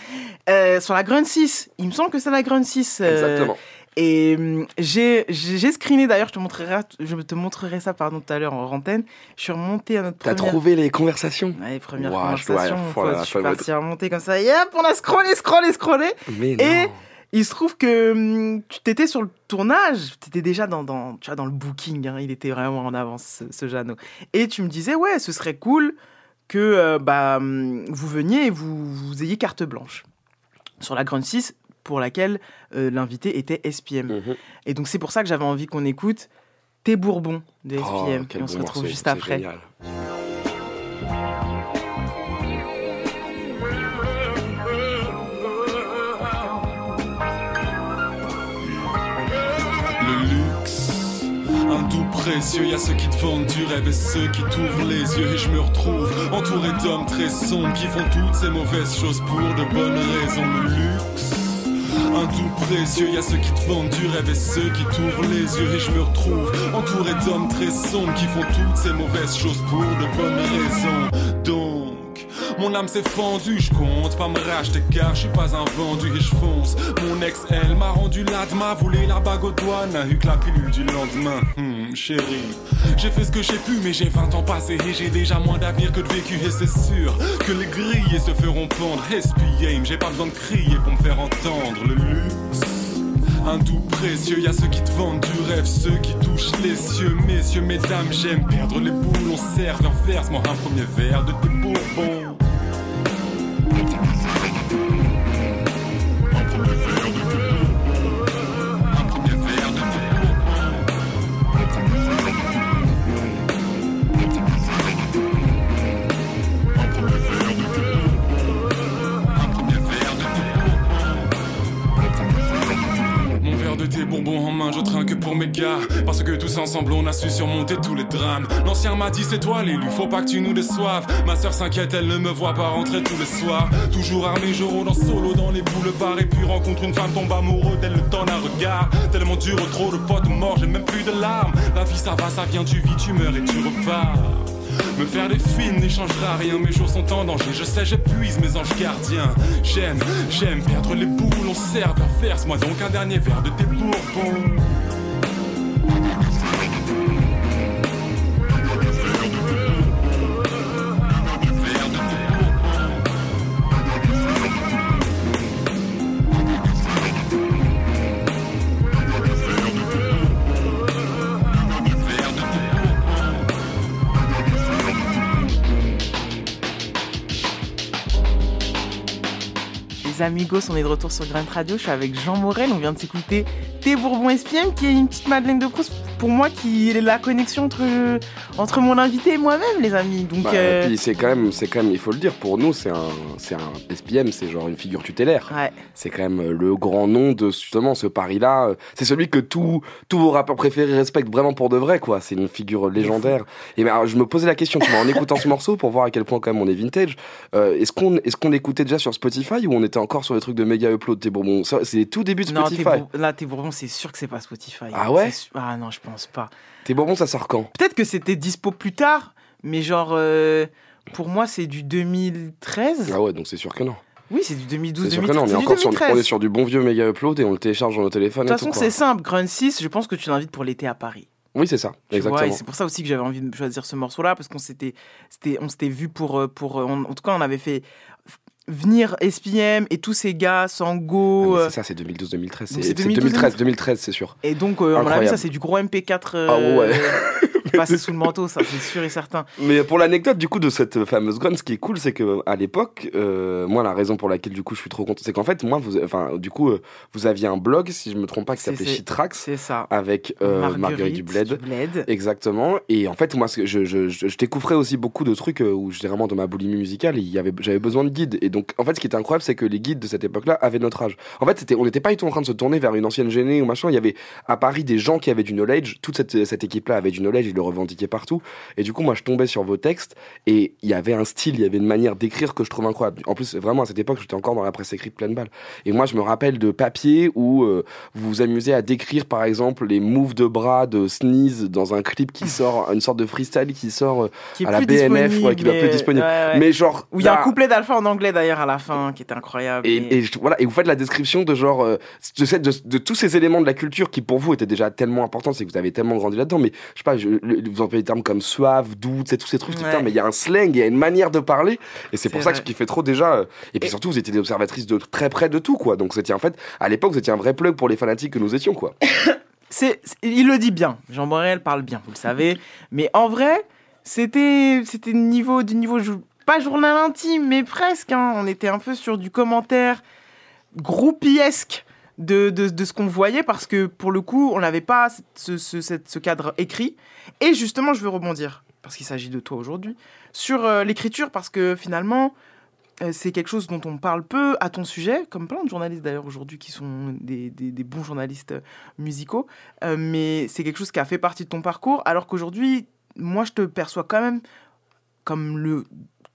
Euh, sur la Grun 6, il me semble que c'est la Grun 6. euh, Exactement. Et hum, j'ai screené d'ailleurs, je te montrerai, je te montrerai ça pardon tout à l'heure en antenne. Je suis remonté à notre T'as première. trouvé les conversations? Ouais, les premières Ouah, je dois- conversations. oh je suis parti remonter comme ça. Et hop, on a scrollé, scrollé, scrollé. Mais Et non. Il se trouve que hum, tu t'étais sur le tournage, tu étais déjà dans, dans, tu vois, dans le booking, hein, il était vraiment en avance, ce, ce Jeannot. Et tu me disais, ouais, ce serait cool que euh, bah, hum, vous veniez et vous, vous ayez carte blanche sur la Grande 6 pour laquelle euh, l'invité était SPM. Mhm. Et donc c'est pour ça que j'avais envie qu'on écoute Tes Bourbons de Oh, SPM. quel et on se retrouve morceau, juste après. génial. Précieux, y ceux qui te vendent du rêve et ceux qui t'ouvrent les yeux. Et je me retrouve entouré d'hommes très sombres qui font toutes ces mauvaises choses pour de bonnes raisons. Le luxe, un doux précieux, y a ceux qui te vendent du rêve et ceux qui t'ouvrent les yeux. Et je me retrouve entouré d'hommes très sombres qui font toutes ces mauvaises choses pour de bonnes raisons. Donc, mon âme s'est fendue, je compte pas me racheter car je suis pas un vendu et je fonce. Mon ex, elle m'a rendu l'ad, m'a volé la bague au doigt, n'a eu que la pilule du lendemain. Hmm, chérie, j'ai fait ce que j'ai pu, mais j'ai 20 ans passés et j'ai déjà moins d'avenir que de vécu. Et c'est sûr que les grillés se feront pendre. Espier, j'ai pas besoin de crier pour me faire entendre le luxe. Un doux précieux, y a ceux qui te vendent du rêve, ceux qui touchent les cieux, messieurs, mesdames, j'aime perdre les boules, on sert, viens verse-moi un premier verre de tes bourbons. Let's go. Trinque pour mes gars. Parce que tous ensemble on a su surmonter tous les drames. L'ancien m'a dit c'est toi l'élu, faut pas que tu nous déçoives. Ma soeur s'inquiète, elle ne me voit pas rentrer tous les soirs. Toujours armé, je rôde en solo dans les boulevards. Et puis rencontre une femme, tombe amoureux d'elle, le temps d'un regard. Tellement dur, trop de potes morts, j'ai même plus de larmes. La vie ça va, ça vient, tu vis, tu meurs et tu repars. Me faire des films n'échangera rien, mes jours sont en danger. Je sais, j'épuise mes anges gardiens. J'aime, j'aime perdre les boules, on sert à verse-moi donc un dernier verre de tes bourbons. Amigos, on est de retour sur Grand Radio. Je suis avec Jean Morel. On vient de s'écouter Thé Bourbon SPM, qui est une petite Madeleine de Proust pour moi, qui est la connexion entre, entre mon invité et moi-même, les amis. Donc, Bah, euh, Et puis c'est quand même, c'est quand même, il faut le dire, pour nous, c'est un, c'est un SPM, c'est genre une figure tutélaire. Ouais. C'est quand même le grand nom de justement ce pari-là. C'est celui que tous tous vos rappeurs préférés respectent vraiment pour de vrai, quoi. C'est une figure légendaire. Et ben, alors, je me posais la question, tu vois, en écoutant ce morceau, pour voir à quel point quand même on est vintage. euh, est-ce qu'on, est-ce qu'on écoutait déjà sur Spotify ou on était encore sur les trucs de méga upload? T'es bon, ça, c'est les tout début de non, Spotify. Thé Bour- là, Thé Bourbon, c'est sûr que c'est pas Spotify. Ah ouais? Ah non, je pense pas. Tes bonbons, ça sort quand? Peut-être que c'était dispo plus tard, mais genre, euh, pour moi, c'est du 2013. Ah ouais, donc c'est sûr que non. Oui, c'est du 2012, C'est sûr que non, on est 2013. encore sur, 2013. on est sur du bon vieux méga upload et on le télécharge dans nos téléphones. De toute façon, c'est simple. Grun 6, je pense que tu l'invites pour l'été à Paris. Oui, c'est ça, Tu vois, exactement. et c'est pour ça aussi que j'avais envie de choisir ce morceau-là, parce qu'on s'était, on s'était vu pour, euh, pour, euh, on- en tout cas, on avait fait venir SPM et tous ces gars, Sango. Ah, mais euh, c'est ça, c'est 2012-2013. Donc C'est c'est c'est 2013, 2013, c'est sûr. et donc, euh, à mon avis, ça c'est du gros MP4 euh, Ah ouais. passé sous le manteau, ça c'est sûr et certain. Mais pour l'anecdote du coup de cette fameuse gun, ce qui est cool, c'est que à l'époque, euh, moi la raison pour laquelle du coup je suis trop content, c'est qu'en fait moi, vous, enfin du coup, euh, vous aviez un blog, si je me trompe pas, qui s'appelait Shitrax, C'est ça. avec euh, Marguerite, Marguerite du Bled. du Bled. Exactement. Et en fait, moi, je, je, je, je découvrais aussi beaucoup de trucs euh, où j'étais vraiment dans ma boulimie musicale. Et il y avait, j'avais besoin de guides. Et donc, en fait, ce qui était incroyable, c'est que les guides de cette époque-là avaient notre âge. En fait, c'était, on n'était pas du tout en train de se tourner vers une ancienne gênée ou machin. Il y avait à Paris des gens qui avaient du knowledge. Toute cette, cette équipe-là avait du knowledge. Le partout. Et du coup, moi, je tombais sur vos textes et il y avait un style, il y avait une manière d'écrire que je trouve incroyable. En plus, vraiment, à cette époque, j'étais encore dans la presse écrite pleine balle. Et moi, je me rappelle de papiers où euh, vous vous amusez à décrire, par exemple, les moves de bras de Sneeze dans un clip qui sort, une sorte de freestyle qui sort euh, Qui à la BNF, ouais, qui doit disponible, plus disponible. mais- ouais, ouais. Mais genre, Où il y a un couplet d'Alpha en anglais d'ailleurs à la fin qui était incroyable. et, et je- voilà, et vous faites la description de genre euh, de, cette- de, de tous ces éléments de la culture qui pour vous étaient déjà tellement importants, c'est que vous avez tellement grandi là-dedans. Mais je sais pas, je, le- vous employez des termes comme tu sais, tous ces trucs. Ouais. Putain, mais il y a un slang, il y a une manière de parler, et c'est pour ça que je kiffais trop déjà. euh, Et puis surtout, vous étiez des observatrices de très près de tout, quoi. Donc c'était en fait, à l'époque, vous étiez un vrai plug pour les fanatiques que nous étions, quoi. c'est, il le dit bien. Jean Borel parle bien, vous le savez. Mais en vrai, c'était, c'était niveau, du niveau, pas journal intime, mais presque. hein. On était un peu sur du commentaire groupiesque de, de, de ce qu'on voyait parce que pour le coup, on n'avait pas ce, ce, cadre écrit. Et justement, je veux rebondir, parce qu'il s'agit de toi aujourd'hui, sur euh, l'écriture parce que finalement, euh, c'est quelque chose dont on parle peu à ton sujet, comme plein de journalistes d'ailleurs aujourd'hui qui sont des, des- des bons journalistes euh, musicaux, Euh, mais c'est quelque chose qui a fait partie de ton parcours, alors qu'aujourd'hui, moi je te perçois quand même comme le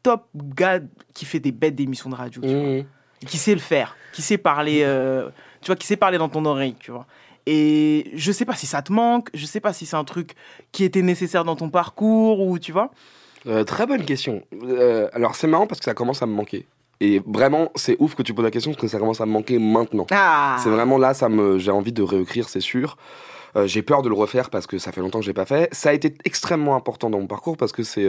top gars qui fait des bêtes d'émissions de radio, tu vois. Mhm. qui sait le faire, qui sait parler, euh, tu vois, qui sait parler dans ton oreille, tu vois. Et je sais pas si ça te manque, je sais pas si c'est un truc qui était nécessaire dans ton parcours ou tu vois. Euh, très bonne question. Euh, alors c'est marrant parce que ça commence à me manquer. Et vraiment, c'est ouf que tu poses la question parce que ça commence à me manquer maintenant. Ah C'est vraiment là, ça me, j'ai envie de réécrire, c'est sûr. Euh, j'ai peur de le refaire parce que ça fait longtemps que je l'ai pas fait. Ça a été extrêmement important dans mon parcours parce que c'est,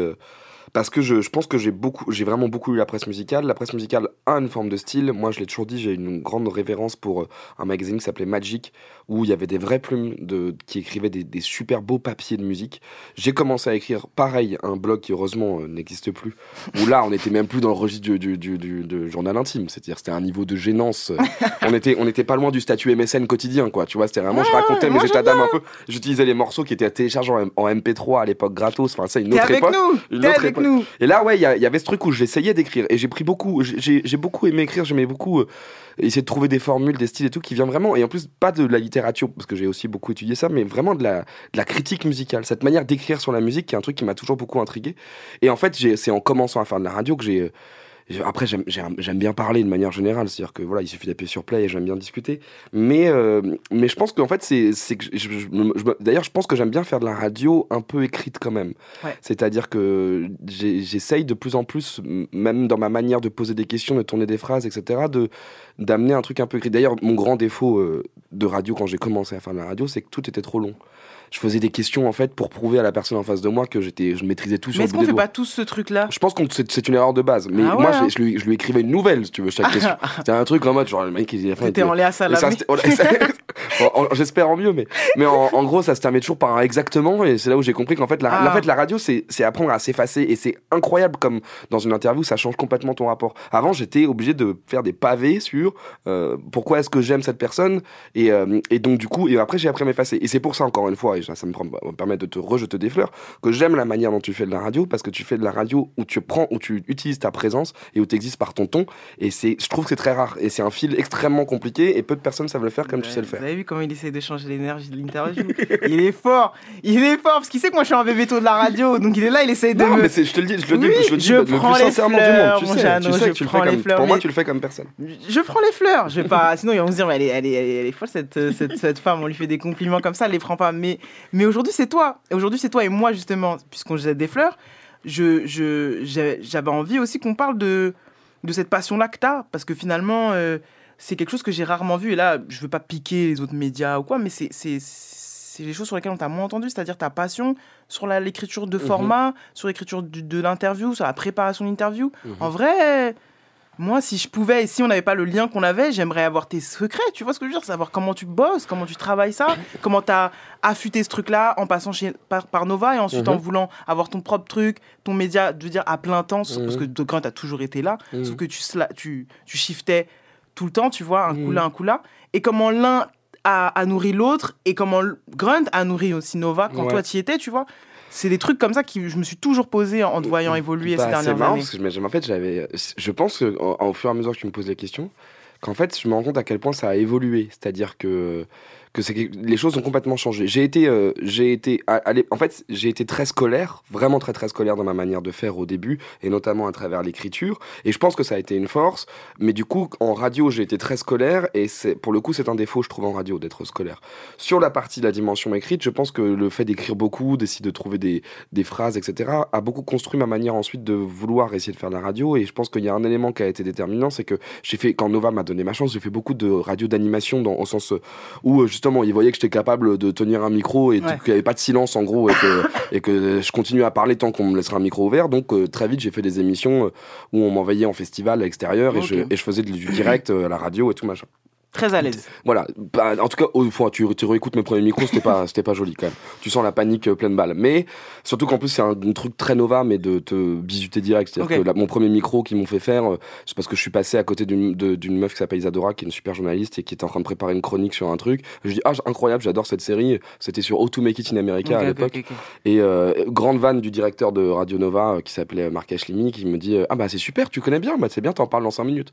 parce que je, je pense que j'ai beaucoup, j'ai vraiment beaucoup lu la presse musicale. La presse musicale a une forme de style. Moi, je l'ai toujours dit, j'ai une grande révérence pour euh, un magazine qui s'appelait Magic où il y avait des vraies plumes de, qui écrivaient des, des super beaux papiers de musique. J'ai commencé à écrire pareil un blog qui heureusement euh, n'existe plus. Où là, on était même plus dans le registre du, du, du, du- journal intime. C'est-à-dire, c'était un niveau de gênance. euh, on était, on était pas loin du statut MSN quotidien, quoi. Tu vois, c'était vraiment, je racontais mes états d'âme un peu. J'utilisais les morceaux qui étaient téléchargés en, en MP3 à l'époque gratos. Enfin, c'est une T'es autre avec époque. nous Une autre époque. Et là, ouais, il y, avait ce truc où j'essayais d'écrire. Et j'ai pris beaucoup, j'ai beaucoup aimé écrire, j'aimais beaucoup euh, essayer de trouver des formules, des styles et tout qui vient vraiment. Et en plus, pas de la littérature, parce que j'ai aussi beaucoup étudié ça, mais vraiment de la, critique musicale. Cette manière d'écrire sur la musique qui est un truc qui m'a toujours beaucoup intrigué. Et en fait, c'est en commençant à faire de la radio que j'ai. euh, j'ai- Après, j'aime bien parler de manière générale, c'est-à-dire que voilà, il suffit d'appuyer sur play et j'aime bien discuter. Mais, euh, mais je pense qu'en fait, c'est que je- je- je d'ailleurs, je pense que j'aime bien faire de la radio un peu écrite quand même. Ouais. C'est-à-dire que j'essaye de plus en plus, même dans ma manière de poser des questions, de tourner des phrases, etc., de d'amener un truc un peu écrit. D'ailleurs, mon grand défaut euh, de radio quand j'ai commencé à faire de la radio, c'est que tout était trop long. Je faisais des questions en fait pour prouver à la personne en face de moi que j'étais, je maîtrisais tout sur Mais le est-ce qu'on fait pas tous ce truc-là? Je pense que c'est une erreur de base. Mais Ah ouais, moi, je- hein. je, lui, je lui écrivais une nouvelle, si tu veux, chaque question. C'était un truc en mode, genre, le mec, il a fait. T'étais en Léa Salamé. J'espère en mieux, mais, mais en, en gros, ça se termine toujours par un exactement. Et c'est là où j'ai compris qu'en fait, la, Ah. en fait, la radio, c'est c'est apprendre à s'effacer. Et c'est incroyable comme dans une interview, ça change complètement ton rapport. Avant, j'étais obligé de faire des pavés sur euh, pourquoi est-ce que j'aime cette personne. Et, euh, et donc, du coup, et après, j'ai appris à m'effacer. Et c'est pour ça, encore une fois, et ça, me, permet de te rejeter des fleurs, que j'aime la manière dont tu fais de la radio, parce que tu fais de la radio où tu prends, où tu utilises ta présence et où tu existes par ton ton. Et c'est, je trouve que c'est très rare. Et c'est un fil extrêmement compliqué et peu de personnes savent le faire comme tu sais le faire. Vous avez vu comment il essaie de changer l'énergie de l'interview? Il est fort Il est fort parce qu'il sait que moi je suis un bébé de la radio donc il est là, il essaie de Non, me. mais je te le dis, je le dis, Oui, je le dis je le prends plus les sincèrement fleurs, du mon monde. Tu sais, tu sais je que tu le fais comme, fleurs, pour moi, tu le fais comme personne. Je prends les fleurs. Je vais pas. Sinon, ils vont se dire, mais elle est, elle est, elle est, elle est folle cette, cette, cette femme. On lui fait des compliments comme ça, elle les prend pas. Mais, mais aujourd'hui, c'est toi. Et Aujourd'hui, c'est toi et moi justement, puisqu'on jette des fleurs. Je, je, j'avais envie aussi qu'on parle de, de cette passion-là que t'as, parce que finalement, euh, c'est quelque chose que j'ai rarement vu. Et là, je veux pas piquer les autres médias ou quoi, mais c'est, c'est, c'est les choses sur lesquelles on t'a moins entendu, c'est-à-dire ta passion sur la- l'écriture de Mhm. format, sur l'écriture du- de l'interview, sur la préparation d'interview. Mhm. En vrai, moi, si je pouvais, et si on n'avait pas le lien qu'on avait, j'aimerais avoir tes secrets, tu vois ce que je veux dire? Savoir comment tu bosses, comment tu travailles ça, comment tu as affûté ce truc-là en passant chez, par, par Nova et ensuite Mhm. en voulant avoir ton propre truc, ton média, je veux dire, à plein temps, parce Mhm. que de quand tu as toujours été là, Mhm. sauf que tu, tu, tu shiftais tout le temps, tu vois, un coup Mhm. là, un coup là, et comment l'un a, a nourri l'autre, et comment Grunt a nourri aussi Nova quand Ouais. toi tu y étais, tu vois? C'est des trucs comme ça que je me suis toujours posé en, te voyant évoluer Bah, ces c'est dernières marrant années. parce que je- en fait, j'avais, je pense que au, au fur et à mesure que tu me poses les questions, qu'en fait, je me rends compte à quel point ça a évolué. C'est-à-dire que que c'est les choses ont complètement changé. J'ai été, euh, j'ai été, l'é- en fait, j'ai été très scolaire, vraiment très très scolaire dans ma manière de faire au début, et notamment à travers l'écriture. Et je pense que ça a été une force. Mais du coup, en radio, j'ai été très scolaire, et c'est, pour le coup, c'est un défaut, je trouve, en radio d'être scolaire. Sur la partie de la dimension écrite, je pense que le fait d'écrire beaucoup, d'essayer de trouver des, des phrases, etc., a beaucoup construit ma manière ensuite de vouloir essayer de faire la radio. Et je pense qu'il y a un élément qui a été déterminant, c'est que j'ai fait, quand Nova m'a donné ma chance, j'ai fait beaucoup de radio d'animation dans, au sens euh, où euh, justement il voyait que j'étais capable de tenir un micro et Ouais. qu'il n'y avait pas de silence en gros et que, et que je continuais à parler tant qu'on me laissera un micro ouvert. Donc euh, très vite j'ai fait des émissions euh, où on m'envoyait en festival à l'extérieur et, je, et je faisais du direct euh, à la radio et tout machin. Très à l'aise. Voilà. Bah, en tout cas, au fois, tu, tu réécoutes mes premiers micros, c'était pas, c'était pas joli quand même. Tu sens la panique euh, pleine balle. Mais surtout qu'en plus, c'est un, un truc très Nova, mais de te bisuter direct. C'est-à-dire que la- mon premier micro qu'ils m'ont fait faire, euh, c'est parce que je suis passé à côté d'une, meuf qui s'appelle Isadora, qui est une super journaliste et qui était en train de préparer une chronique sur un truc. Je dis, ah, incroyable, j'adore cette série. C'était sur How to Make It in America à l'époque. Et euh, grande vanne du directeur de Radio Nova euh, qui s'appelait Marc Ashlimi qui me dit Ah bah c'est super, tu connais bien, bah c'est bien, t'en parles dans 5 minutes.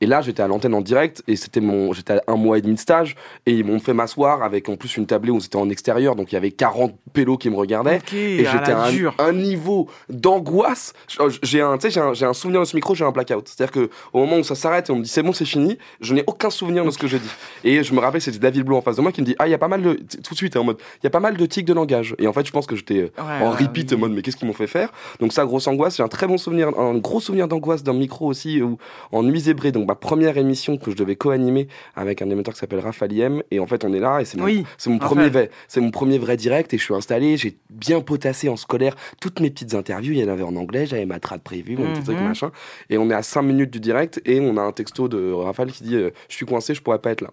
Et là j'étais à l'antenne en direct et c'était mon j'étais à un mois et demi de stage et ils m'ont fait m'asseoir avec en plus une tablée où c'était en extérieur donc il y avait 40 pélos qui me regardaient Ok, et à j'étais à un, niveau d'angoisse. J'ai un, j'ai un, j'ai un souvenir de ce micro, j'ai un blackout. C'est-à-dire que au moment où ça s'arrête et on me dit c'est bon, c'est fini, je n'ai aucun souvenir de ce que je dis. Et je me rappelle, c'était David Blou en face de moi qui me dit ah il y a pas mal de tout de suite en mode il y a pas mal de tics de langage. Et en fait je pense que j'étais euh, Ouais, en repeat en mode mais qu'est-ce qu'ils m'ont fait faire? Donc ça grosse angoisse. J'ai un très bon souvenir, un gros souvenir d'angoisse d'un micro aussi où en nuit zébrée, donc ma première émission que je devais co-animer avec un animateur qui s'appelle Raphaël Iem. Et en fait on est là et c'est mon, Oui, premier vrai, c'est mon premier vrai direct et je suis installé. J'ai bien potassé en scolaire toutes mes petites interviews. Il y en avait en anglais, j'avais ma trad prévue, mon petit truc Mhm. machin. Et on est à 5 minutes du direct et on a un texto de Raphaël qui dit euh, Je suis coincé, je pourrais pas être là.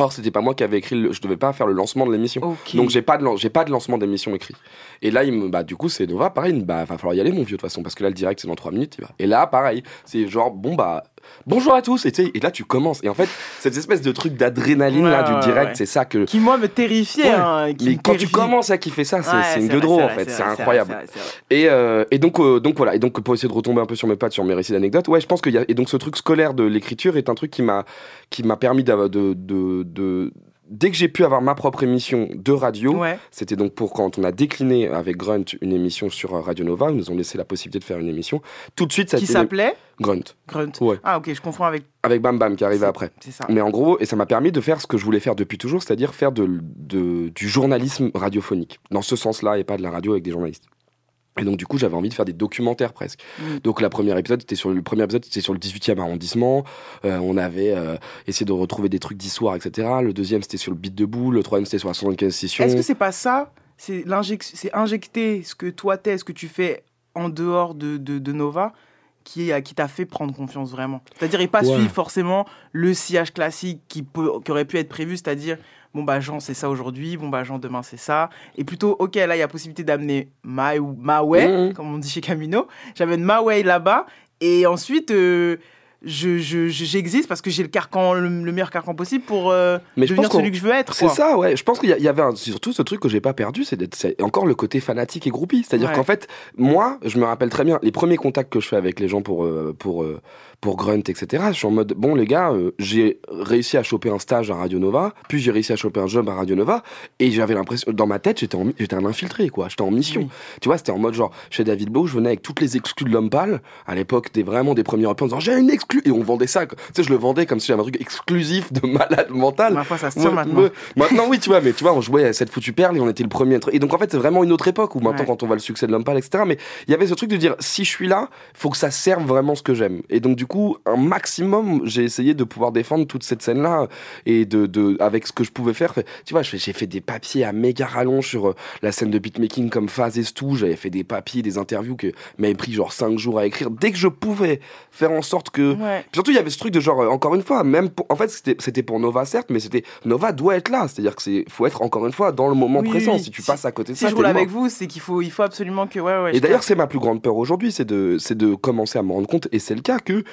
Or, c'était pas moi qui avais écrit, le, je devais pas faire le lancement de l'émission. Donc, j'ai pas de, j'ai pas de lancement d'émission écrit. Et là, il me, bah, du coup, c'est Nova, pareil, il me, bah, va falloir y aller, mon vieux, de toute façon, parce que là, le direct, c'est dans 3 minutes. Et là, pareil, c'est genre, bon, bah, bonjour à tous, et, et là tu commences. Et en fait, cette espèce de truc d'adrénaline là du direct, ouais. c'est ça que. Qui, moi, me terrifiait. Hein, qui Mais me quand tu commences à kiffer ça, c'est une c'est en fait, c'est incroyable. vrai, c'est vrai. Et, euh, et donc, euh, donc voilà, et donc pour essayer de retomber un peu sur mes pattes, sur mes récits d'anecdotes, ouais, je pense qu'il y a et donc ce truc scolaire de l'écriture est un truc qui m'a permis de, de, de dès que j'ai pu avoir ma propre émission de radio, Ouais. c'était donc pour quand on a décliné avec Grunt une émission sur euh, Radio Nova, ils nous ont laissé la possibilité de faire une émission. Tout de suite, ça Qui s'appelait Grunt. Grunt. Ouais. Ah, ok, je confonds avec. Avec Bam Bam qui arrivait après. c'est ça. Mais en gros, et ça m'a permis de faire ce que je voulais faire depuis toujours, c'est-à-dire faire de, de- du journalisme radiophonique. Dans ce sens-là, et pas de la radio avec des journalistes. Et donc du coup, j'avais envie de faire des documentaires presque. Mm. Donc la première épisode, c'était sur le premier épisode, c'était sur le 18e arrondissement. Euh, on avait euh, essayé de retrouver des trucs d'histoire, etc. Le deuxième, c'était sur le beat de boule. Le troisième, c'était sur la 75 session. Est-ce que c'est pas ça? C'est injecter ce que toi t'es, ce que tu fais en dehors de, de, de Nova qui, qui t'a fait prendre confiance vraiment. C'est-à-dire, et pas Ouais. suivre forcément le sillage classique qui, peut, qui aurait pu être prévu, c'est-à-dire, bon bah Jean c'est ça aujourd'hui, bon bah Jean demain c'est ça. Et plutôt, ok, là il y a possibilité d'amener ma, ma way, Mhm. comme on dit chez Camino. J'amène ma way là-bas, et ensuite. euh, je, je- je- j'existe parce que j'ai le carcan, le, le meilleur carcan possible pour euh, Mais je devenir pense qu'on- celui que je veux être. C'est ça, ouais. Je pense qu'il y, avait un- surtout ce truc que j'ai pas perdu, c'est encore le côté fanatique et groupie. C'est-à-dire Ouais. qu'en fait, moi, je me rappelle très bien les premiers contacts que je fais avec les gens pour euh, pour pour Grunt, etc. Je suis en mode bon les gars, euh, j'ai réussi à choper un stage à Radio Nova, puis j'ai réussi à choper un job à Radio Nova, et j'avais l'impression dans ma tête j'étais en- j'étais un infiltré quoi. J'étais en mission. Tu vois, c'était en mode genre chez David Bow, je venais avec toutes les exclus de l'homme pâle à l'époque des vraiment des premiers repas en disant j'ai une exclue et on vendait ça. quoi. Tu sais, je le vendais comme si j'avais un truc exclusif de malade mental. Ma foi, ça se tient maintenant. Maintenant, oui, tu vois, mais tu vois, on jouait à cette foutue perle et on était le premier. Et donc, en fait, c'est vraiment une autre époque où maintenant, Ouais. quand on voit le succès de l'homme pâle, etc. Mais il y avait ce truc de dire, si je suis là, faut que ça serve vraiment ce que j'aime. Et donc, du coup, un maximum, j'ai essayé de pouvoir défendre toute cette scène-là et de, de, avec ce que je pouvais faire. Tu vois, j'ai fait des papiers à méga rallonge sur euh, la scène de beatmaking comme Phase et Stu. J'avais fait des papiers, des interviews que m'avaient pris genre 5 jours à écrire. Dès que je pouvais faire en sorte que. Ouais. Puis surtout, il y avait ce truc de genre, euh, encore une fois, même pour, en fait, c'était pour Nova, certes, mais c'était Nova doit être là. C'est-à-dire que c'est faut être encore une fois dans le moment Oui, présent. oui. Si tu passes à côté de Si ça, je roule avec vous, c'est qu'il faut, il faut absolument que. Ouais, ouais, Et d'ailleurs, c'est ma plus grande peur aujourd'hui, c'est de, c'est de commencer à me rendre compte, et c'est le cas, que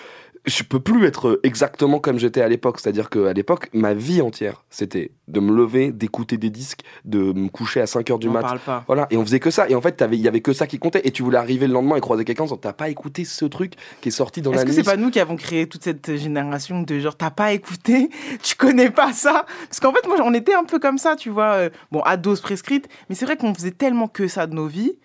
je peux plus être exactement comme j'étais à l'époque. C'est-à-dire qu'à l'époque, ma vie entière, c'était de me lever, d'écouter des disques, de me coucher à 5 heures du N'en mat. parle pas. Voilà, et on faisait que ça. Et en fait, il y avait que ça qui comptait. Et tu voulais arriver le lendemain et croiser quelqu'un en disant, t'as pas écouté ce truc qui est sorti dans la Est-ce que c'est pas nous qui avons créé toute cette génération de genre t'as pas écouté, tu connais pas ça? Parce qu'en fait moi on était un peu comme ça, tu vois, euh, bon à dose prescrite, mais c'est vrai qu'on faisait tellement que ça de nos vies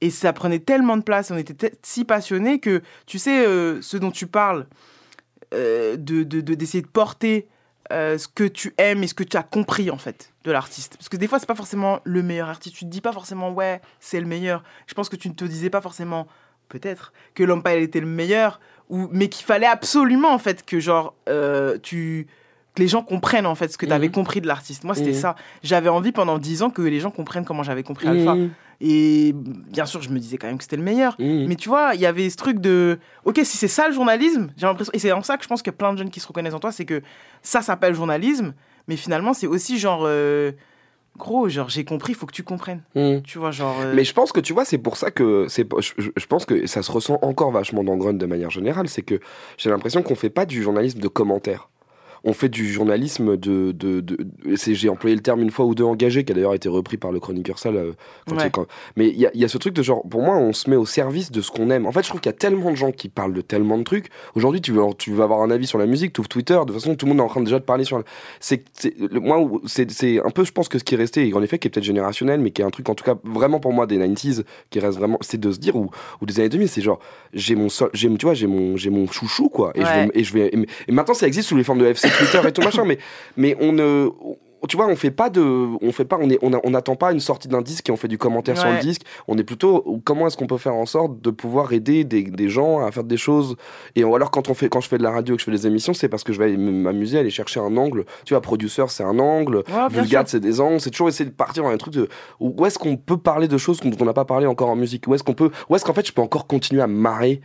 et ça prenait tellement de place, on était si passionnés que tu sais euh, ce dont tu parles, euh, de de- de- d'essayer de, porter euh, ce que tu aimes et ce que tu as compris en fait de l'artiste. Parce que des fois c'est pas forcément le meilleur artiste, tu te dis pas forcément ouais c'est le meilleur. Je pense que tu ne te disais pas forcément peut-être que pâle était le meilleur ou mais qu'il fallait absolument en fait que genre tu que les gens comprennent en fait ce que tu avais Mhm. compris de l'artiste. Moi c'était Mhm. ça. J'avais envie pendant dix ans que les gens comprennent comment j'avais compris Alpha. Mhm. Et bien sûr, je me disais quand même que c'était le meilleur. Mais tu vois, il y avait ce truc de OK, si c'est ça le journalisme, j'ai l'impression et c'est en ça que je pense qu'il y a plein de jeunes qui se reconnaissent en toi, c'est que ça s'appelle journalisme, mais finalement, c'est aussi genre euh, gros, genre j'ai compris, il faut que tu comprennes. Tu vois, genre euh, Mais je pense que tu vois, c'est pour ça que c'est. Je, pense que ça se ressent encore vachement dans Grunt de manière générale. C'est que j'ai l'impression qu'on fait pas du journalisme de commentaires. On fait du journalisme de. de, de- de- c'est- j'ai employé le terme une fois ou deux engagé, qui a d'ailleurs été repris par le chroniqueur sale. euh, quand Ouais. il- quand- Mais il y a, il y a ce truc de genre, pour moi, on se met au service de ce qu'on aime. En fait, je trouve qu'il y a tellement de gens qui parlent de tellement de trucs. Aujourd'hui, tu veux, tu veux avoir un avis sur la musique, tu ouvres Twitter, de toute façon, tout le monde est en train déjà de parler sur. la- C'est, moi, c'est, un peu, je pense que ce qui est resté, et en effet, qui est peut-être générationnel, mais qui est un truc, en tout cas, vraiment pour moi, des 90s, qui reste vraiment, c'est de se dire, ou, ou des années 2000, c'est genre, j'ai mon sol, j'ai, tu vois, j'ai mon, j'ai mon chouchou, quoi. Et, je Ouais. vais, et je vais, et, et maintenant, ça existe sous les formes de FC Twitter et tout machin, mais, mais on ne, tu vois, on fait pas de, on fait pas, on est, on, n'attend pas une sortie d'un disque et on fait du commentaire sur le disque. On est plutôt, comment est-ce qu'on peut faire en sorte de pouvoir aider des, des gens à faire des choses? Et ou alors quand on fait, quand je fais de la radio, que je fais des émissions, c'est parce que je vais m'amuser, aller chercher un angle. Tu vois, producer, c'est un angle. Ouais, Vulgate, c'est des angles. C'est toujours essayer de partir dans un truc de, où est-ce qu'on peut parler de choses dont on n'a pas parlé encore en musique? Où est-ce qu'on peut, où est-ce qu'en fait je peux encore continuer à marrer?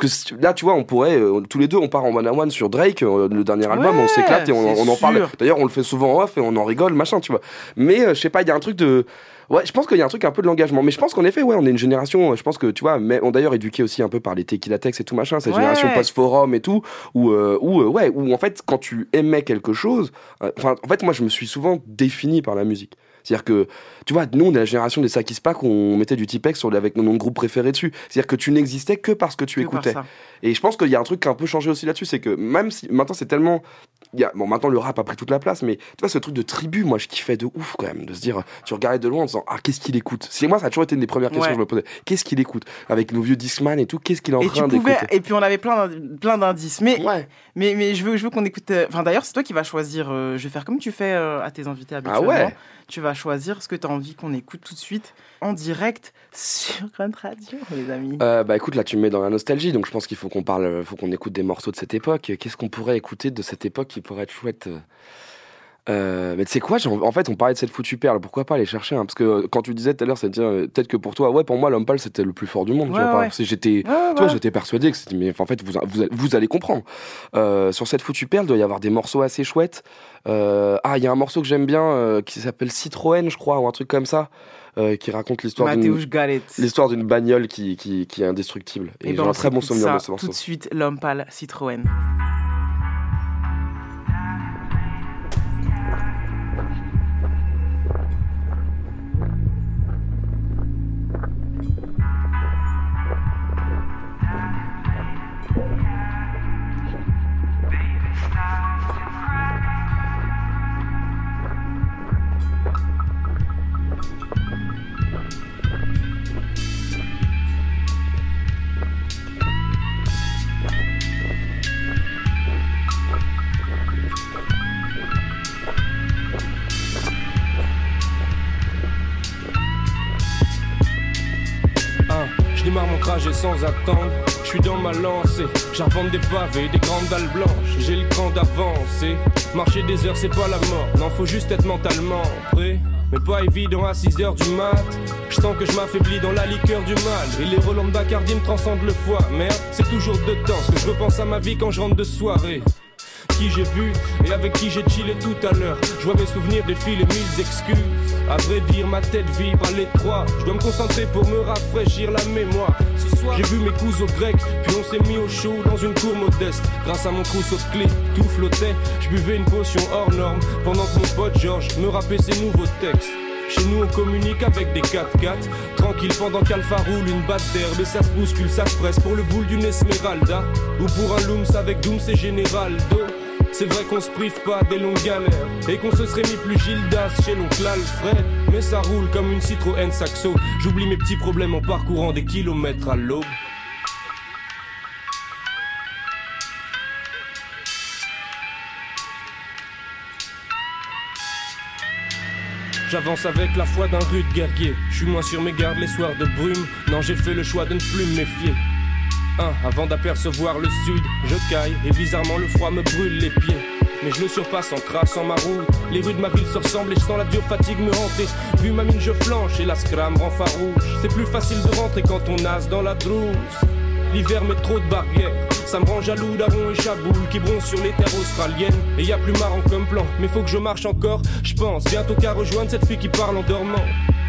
Parce que là, tu vois, on pourrait, euh, tous les deux, on part en one one sur Drake, euh, le dernier album, on s'éclate et on, en parle. D'ailleurs, on le fait souvent en off et on en rigole, machin, tu vois. Mais euh, je sais pas, il y a un truc de. Ouais, je pense qu'il y a un truc un peu de l'engagement. Mais je pense qu'en effet, ouais, on est une génération, je pense que, tu vois, mais on d'ailleurs éduqué aussi un peu par les Tequila Tex et tout machin, cette Ouais. génération post-forum et tout, où, euh, où, ouais, où en fait, quand tu aimais quelque chose, euh, enfin, en fait, moi, je me suis souvent défini par la musique. C'est-à-dire que, tu vois, nous, on est la génération des Sakis Pack on mettait du Tipex sur, avec nos noms de groupes préférés dessus. C'est-à-dire que tu n'existais que parce que tu Que écoutais. Et je pense qu'il y a un truc qui a un peu changé aussi là-dessus, c'est que même si maintenant c'est tellement. Y a, bon, maintenant le rap a pris toute la place, mais tu vois, ce truc de tribu, moi je kiffais de ouf quand même, de se dire, tu regardais de loin en disant, ah, qu'est-ce qu'il écoute? C'est moi, ça a toujours été une des premières questions Ouais. que je me posais. Qu'est-ce qu'il écoute? Avec nos vieux Discman et tout, qu'est-ce qu'il est en Et train d'écouter? et puis on avait plein, d'indi- plein d'indices. Mais, mais, mais je veux, je veux qu'on écoute. euh, Enfin, d'ailleurs, c'est toi qui vas choisir. euh, je vais faire comme tu fais euh, à tes invités habituellement. Ah ouais Tu vas choisir ce que tu as envie qu'on écoute tout de suite en direct sur Grunt Radio, les amis. Euh, bah écoute, là tu me mets dans la nostalgie, donc je pense qu'il faut qu'on parle, euh, faut qu'on écoute des morceaux de cette époque. Qu'est-ce qu'on pourrait écouter de cette époque qui pourrait être chouette euh, mais tu sais quoi, en fait, on parlait de cette foutue perle. Pourquoi pas aller chercher un Parce que euh, quand tu disais tout à l'heure, c'est dire euh, peut-être que pour toi, ouais, pour moi, l'homme pâle, c'était le plus fort du monde. tu Ouais, ouais. J'étais, Ouais, j'étais persuadé que c'était. Mais en fait, vous, vous, vous allez comprendre. Euh, sur cette foutue perle, il doit y avoir des morceaux assez chouettes. Euh, ah, il y a un morceau que j'aime bien euh, qui s'appelle Citroën, je crois, ou un truc comme ça, euh, qui raconte l'histoire l'histoire d'une bagnole qui, qui, qui est indestructible. Et, Eh j'ai ben, un très bon souvenir ça de ce morceau. Tout de suite, l'homme pâle Citroën. Je suis dans ma lancée. J'arpente des pavés, des grandes dalles blanches. J'ai le cran d'avancer. Marcher des heures, c'est pas la mort. Non, faut juste être mentalement prêt. Mais pas évident à 6 heures du mat. Je sens que je m'affaiblis dans la liqueur du mal. Et les relents de Bacardi me transcendent le foie. Merde, c'est toujours de temps. Ce que je repense à ma vie quand je rentre de soirée qui j'ai vu et avec qui j'ai chillé tout à l'heure. Je vois mes souvenirs défiler mille excuses. À vrai dire, ma tête vibre à l'étroit. Je dois me concentrer pour me rafraîchir la mémoire. Ce soir, j'ai vu mes cousins grecs, puis on s'est mis au chaud dans une cour modeste. Grâce à mon trousseau de clés, tout flottait. Je buvais une potion hors norme pendant que mon pote Georges me rappelait ses nouveaux textes. Chez nous, on communique avec des 4x4. Tranquille pendant qu'Alpha roule une batte d'herbe et ça se bouscule, ça se presse pour le boule d'une Esmeralda. Ou pour un Looms avec Dooms et Generaldo. C'est vrai qu'on se prive pas des longues galères et qu'on se serait mis plus Gildas chez l'oncle Alfred. Mais ça roule comme une Citroën Saxo. J'oublie mes petits problèmes en parcourant des kilomètres à l'aube. J'avance avec la foi d'un rude guerrier. Je suis moins sur mes gardes les soirs de brume. Non, j'ai fait le choix de ne plus me méfier. Avant d'apercevoir le sud, je caille et bizarrement le froid me brûle les pieds. Mais je le surpasse en traçant ma route. Les rues de ma ville se ressemblent et je sens la dure fatigue me hanter. Vu ma mine, je flanche et la scram rend farouche. C'est plus facile de rentrer quand on nase dans la drousse. L'hiver met trop de barrières. Ça me rend jaloux d'Aaron et Chaboul qui bronzent sur les terres australiennes. Et y a plus marrant comme plan, mais faut que je marche encore. Je pense bientôt qu'à rejoindre cette fille qui parle en dormant.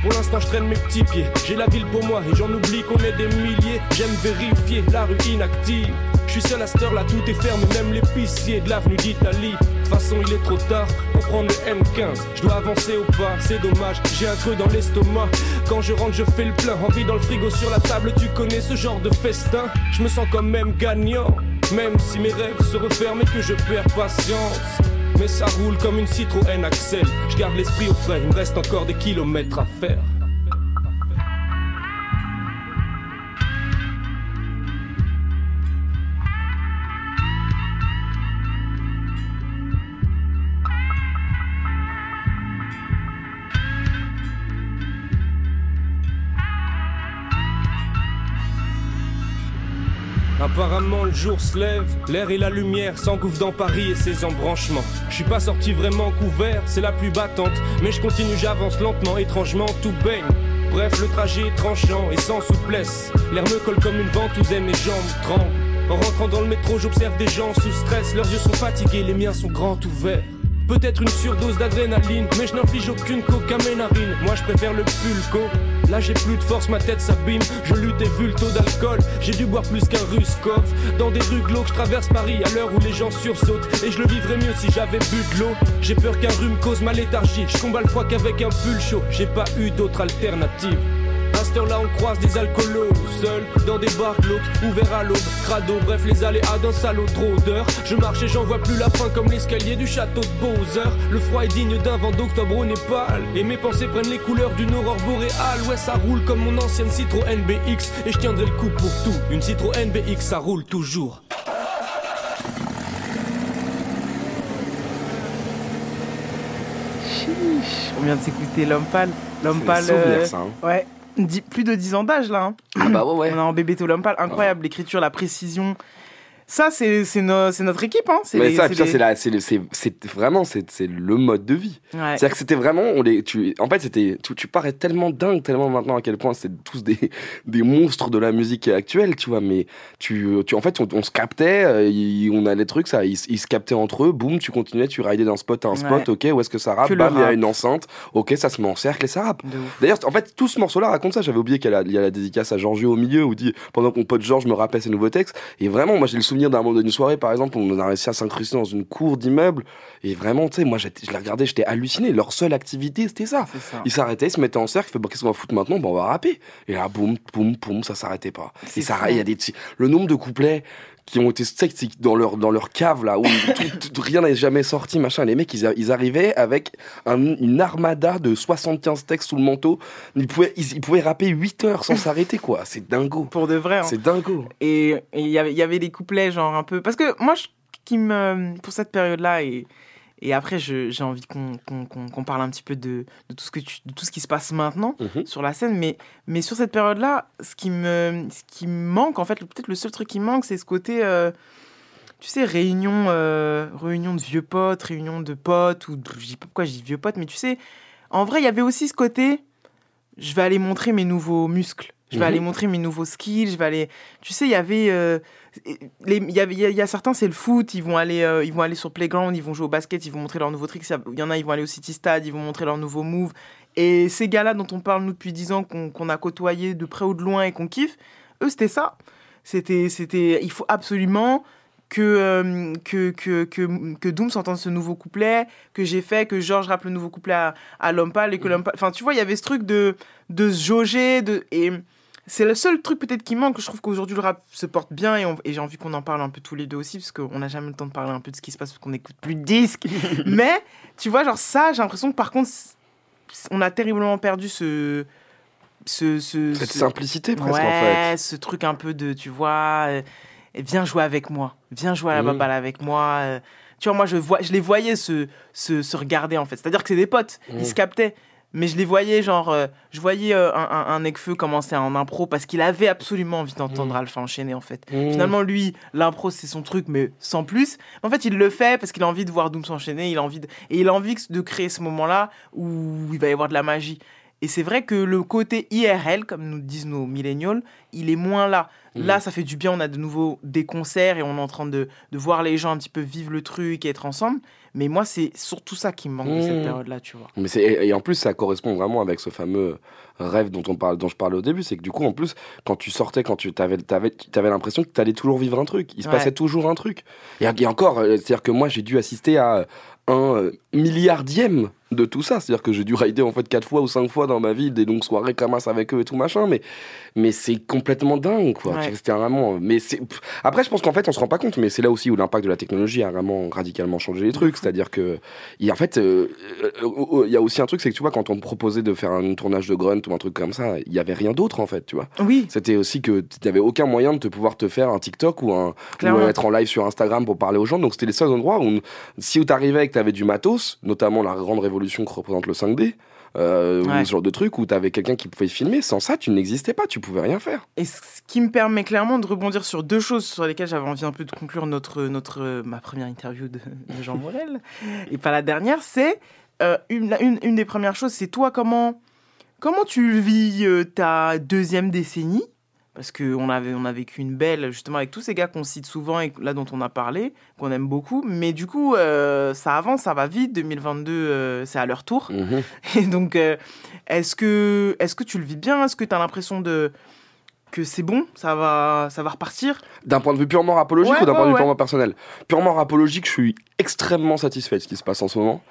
Pour l'instant, je traîne mes petits pieds. J'ai la ville pour moi et j'en oublie qu'on est des milliers. J'aime vérifier la rue inactive. Je suis seul à cette heure-là, tout est fermé, même l'épicier de l'avenue d'Italie. De toute façon, il est trop tard pour prendre le M15. Je dois avancer au pas, c'est dommage. J'ai un creux dans l'estomac. Quand je rentre, je fais le plein. Envie dans le frigo sur la table, tu connais ce genre de festin? Je me sens quand même gagnant. Même si mes rêves se referment et que je perds patience. Mais ça roule comme une Citroën Axel. Je garde l'esprit au frais, il me reste encore des kilomètres à faire. Apparemment le jour se lève, l'air et la lumière s'engouffrent dans Paris et ses embranchements. Je suis pas sorti vraiment couvert, c'est la pluie battante, mais je continue, j'avance lentement, étrangement tout baigne. Bref, le trajet est tranchant et sans souplesse. L'air me colle comme une ventouse et mes jambes tremblent. En rentrant dans le métro, j'observe des gens sous stress. Leurs yeux sont fatigués, les miens sont grands ouverts. Peut-être une surdose d'adrénaline, mais je n'inflige aucune narines. Moi je préfère le pulco. Là j'ai plus de force, ma tête s'abîme. Je lutte et vu le taux d'alcool. J'ai dû boire plus qu'un Ruskov. Dans des rues glauques, je traverse Paris à l'heure où les gens sursautent. Et je le vivrais mieux si j'avais bu de l'eau. J'ai peur qu'un rhume cause ma léthargie. Je combat le froid qu'avec un pull chaud. J'ai pas eu d'autre alternative. À cette heure-là, on croise des alcoolos, seuls dans des bars glauques, ouverts à l'aube, crado, bref, les aléas d'un salaud trop d'heures. Je marche et j'en vois plus la fin comme l'escalier du château de Bowser. Le froid est digne d'un vent d'octobre au Népal, et mes pensées prennent les couleurs d'une aurore boréale. Ouais, ça roule comme mon ancienne Citroën BX, et je tiendrai le coup pour tout. Une Citroën BX, ça roule toujours. Chiche. On vient de s'écouter L'homme pâle. L'homme C'est pâle. euh, hein. Ouais. Plus de 10 ans d'âge là. hein. Ah bah ouais, ouais. On est en bébé tout l'homme pâle. Incroyable. L'écriture, la précision. Ça, c'est c'est no- notre équipe. Hein. C'est Mais les- ça, c'est vraiment c'est le mode de vie. Ouais. C'est-à-dire que c'était vraiment, on les, tu, en fait, c'était, tu, tu parais tellement dingue, tellement maintenant à quel point c'est tous des, des monstres de la musique actuelle, tu vois. Mais tu, tu en fait, on, on se captait, euh, il- on a les trucs, ça, ils, ils se captaient entre eux, boum, tu continuais, tu ridais d'un spot à un spot, Ouais. ok, où est-ce que ça rappe, bam, il y a une enceinte, ok, ça se met en cercle et ça rappe. D'ailleurs, en fait, tout ce morceau-là raconte ça. J'avais oublié qu'il y, a la- il y a la dédicace à Giorgio au milieu où il dit pendant que mon pote Georges me rappelait ses nouveaux textes. Et vraiment, moi, j'ai le souvenir d'un moment d'une soirée, par exemple, où on a réussi à s'incruster dans une cour d'immeuble. Et vraiment, tu sais, moi, je les regardais, j'étais halluciné. Leur seule activité, c'était ça. Ils s'arrêtaient, ils se mettaient en cercle, ils bon, qu'est-ce qu'on va foutre maintenant? Bon, on va rapper. Et là, boum, boum, boum, ça s'arrêtait pas. Et ça, il y a des petits. Le nombre de couplets qui ont été c'est dans leur dans leur cave là où tout- tout- rien n'est jamais sorti machin les mecs ils, ils arrivaient avec un- une armada de 75 textes sous le manteau ils pouvaient ils, ils pouvaient rapper 8 heures sans s'arrêter quoi c'est dingo Pour de vrai. hein. c'est dingo Et il y avait- il y avait des couplets, genre un peu. Parce que moi, je- qui me, pour cette période-là, et, et après, j'ai envie qu'on parle un petit peu de, de, tout ce que tu- de tout ce qui se passe maintenant Mhm. sur la scène. Mais, mais sur cette période-là, ce, qui me- ce qui me manque, en fait, peut-être le seul truc qui me manque, c'est ce côté. euh, tu sais, réunion, euh, réunion de vieux potes, réunion de potes, ou de- je dis pas pourquoi je dis vieux potes, mais tu sais, en vrai, il y avait aussi ce côté, je vais aller montrer mes nouveaux muscles, je vais Mhm. aller montrer mes nouveaux skills, je vais aller, tu sais, il y avait, euh, il y a- il y a certains, c'est le foot, ils vont aller, euh, ils vont aller sur playground, ils vont jouer au basket, ils vont montrer leurs nouveaux tricks, il y en a, ils vont aller au city stade, ils vont montrer leurs nouveaux moves, et ces gars-là dont on parle nous depuis 10 ans, qu'on a côtoyé de près ou de loin et qu'on kiffe, eux, c'était ça. C'était, c'était, il faut absolument que, euh, que, que, que, que Doom s'entende ce nouveau couplet, que j'ai fait, que Georges rappe le nouveau couplet à, à Lompal et que Lompal. Enfin, tu vois, il y avait ce truc de, de se jauger. De, et c'est le seul truc peut-être qui manque. Je trouve qu'aujourd'hui, le rap se porte bien et, j'ai envie qu'on en parle un peu tous les deux aussi, parce qu'on n'a jamais le temps de parler un peu de ce qui se passe, parce qu'on n'écoute plus de disques. Mais, tu vois, genre ça, j'ai l'impression que par contre, on a terriblement perdu ce. Ce, ce, cette ce- simplicité presque ouais, en fait ce truc un peu de, tu vois, euh, viens jouer avec moi, viens jouer à la baballe avec moi. euh. tu vois, moi, je, vois, je les voyais se, se, se regarder, en fait. C'est-à-dire que c'est des potes, ils se captaient. Mais je les voyais, genre, euh, je voyais euh, un, un, Necfeu commencer en impro parce qu'il avait absolument envie d'entendre Alpha enchaîner, en fait. Mhm. Finalement, lui, l'impro, c'est son truc, mais sans plus. En fait, il le fait parce qu'il a envie de voir Doom s'enchaîner, il a envie de... et il a envie de créer ce moment-là où il va y avoir de la magie. Et c'est vrai que le côté IRL, comme nous disent nos millénials, il est moins là. Mhm. Là, ça fait du bien, on a de nouveau des concerts et on est en train de, de voir les gens un petit peu vivre le truc et être ensemble. Mais moi, c'est surtout ça qui me manque de cette Mhm. période-là, tu vois. Mais et et en plus ça correspond vraiment avec ce fameux rêve dont on parle dont je parlais au début, c'est que du coup en plus quand tu sortais quand tu t'avais t'avais t'avais l'impression que t'allais toujours vivre un truc, il se Ouais. passait toujours un truc. Et, et encore euh, c'est-à-dire que moi j'ai dû assister à un euh, milliardième de tout ça, c'est-à-dire que j'ai dû rider en fait quatre fois ou cinq fois dans ma vie des longues soirées camas avec eux et tout machin, mais mais c'est complètement dingue quoi. Ouais. C'était vraiment mais c'est après je pense qu'en fait on se rend pas compte mais c'est là aussi où l'impact de la technologie a vraiment radicalement changé les trucs, c'est-à-dire que a- en fait euh, euh, euh, il y a aussi un truc c'est que tu vois quand on te proposait de faire un tournage de grunt ou un truc comme ça, il y avait rien d'autre en fait, tu vois. Oui. C'était aussi que tu n'avais aucun moyen de te pouvoir te faire un TikTok ou un ou être en live sur Instagram pour parler aux gens. Donc c'était les seuls endroits où si tu arrivais et que tu avais du matos, notamment la grande révolution que représente le 5D, euh, ou ce genre de truc où tu avais quelqu'un qui pouvait filmer, sans ça tu n'existais pas, tu pouvais rien faire. Et ce qui me permet clairement de rebondir sur deux choses sur lesquelles j'avais envie un peu de conclure notre, notre, euh, ma première interview de, de Jean Morel, et pas la dernière, c'est euh, une, une, une des premières choses, c'est toi comment comment tu vis euh, ta deuxième décennie? Parce qu'on avait, on a vécu une belle, justement, avec tous ces gars qu'on cite souvent et là dont on a parlé, qu'on aime beaucoup. Mais du coup, euh, ça avance, ça va vite. 2022, euh, c'est à leur tour. Mhm. Et donc, euh, est-ce que, est que tu le vis bien? Est-ce que tu as l'impression de que c'est bon, ça va, ça va repartir? D'un point de vue purement rapologique Ouais, ou d'un ouais, point de vue ouais. purement personnel? Purement rapologique, je suis extrêmement satisfait de ce qui se passe en ce moment.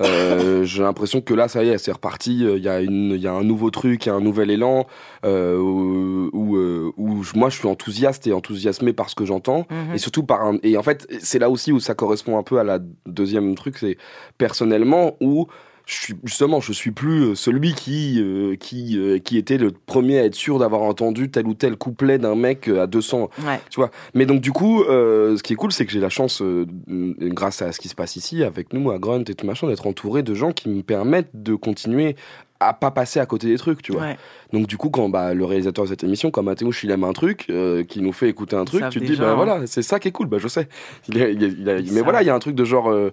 Euh, J'ai l'impression que là, ça y est, c'est reparti. Il y, a une- il y a un nouveau truc, il y a un nouvel élan euh, où, où, euh, où moi, je suis enthousiaste et enthousiasmé par ce que j'entends. Mhm. Et surtout par un... Et en fait, c'est là aussi où ça correspond un peu à la deuxième truc, c'est personnellement où je suis justement je suis plus euh, celui qui euh, qui euh, qui était le premier à être sûr d'avoir entendu tel ou tel couplet d'un mec à 200 Ouais. tu vois mais donc du coup euh, ce qui est cool c'est que j'ai la chance grâce à ce qui se passe ici avec nous à Grunt et tout machin d'être entouré de gens qui me permettent de continuer à pas passer à côté des trucs tu vois Ouais. donc du coup quand bah, le réalisateur de cette émission quand Mathéouche il aime un truc euh, qui nous fait écouter un truc tu te dis bah hein. voilà c'est ça qui est cool bah je sais il est- il est- il a- Ils mais voilà il y a un truc de genre euh,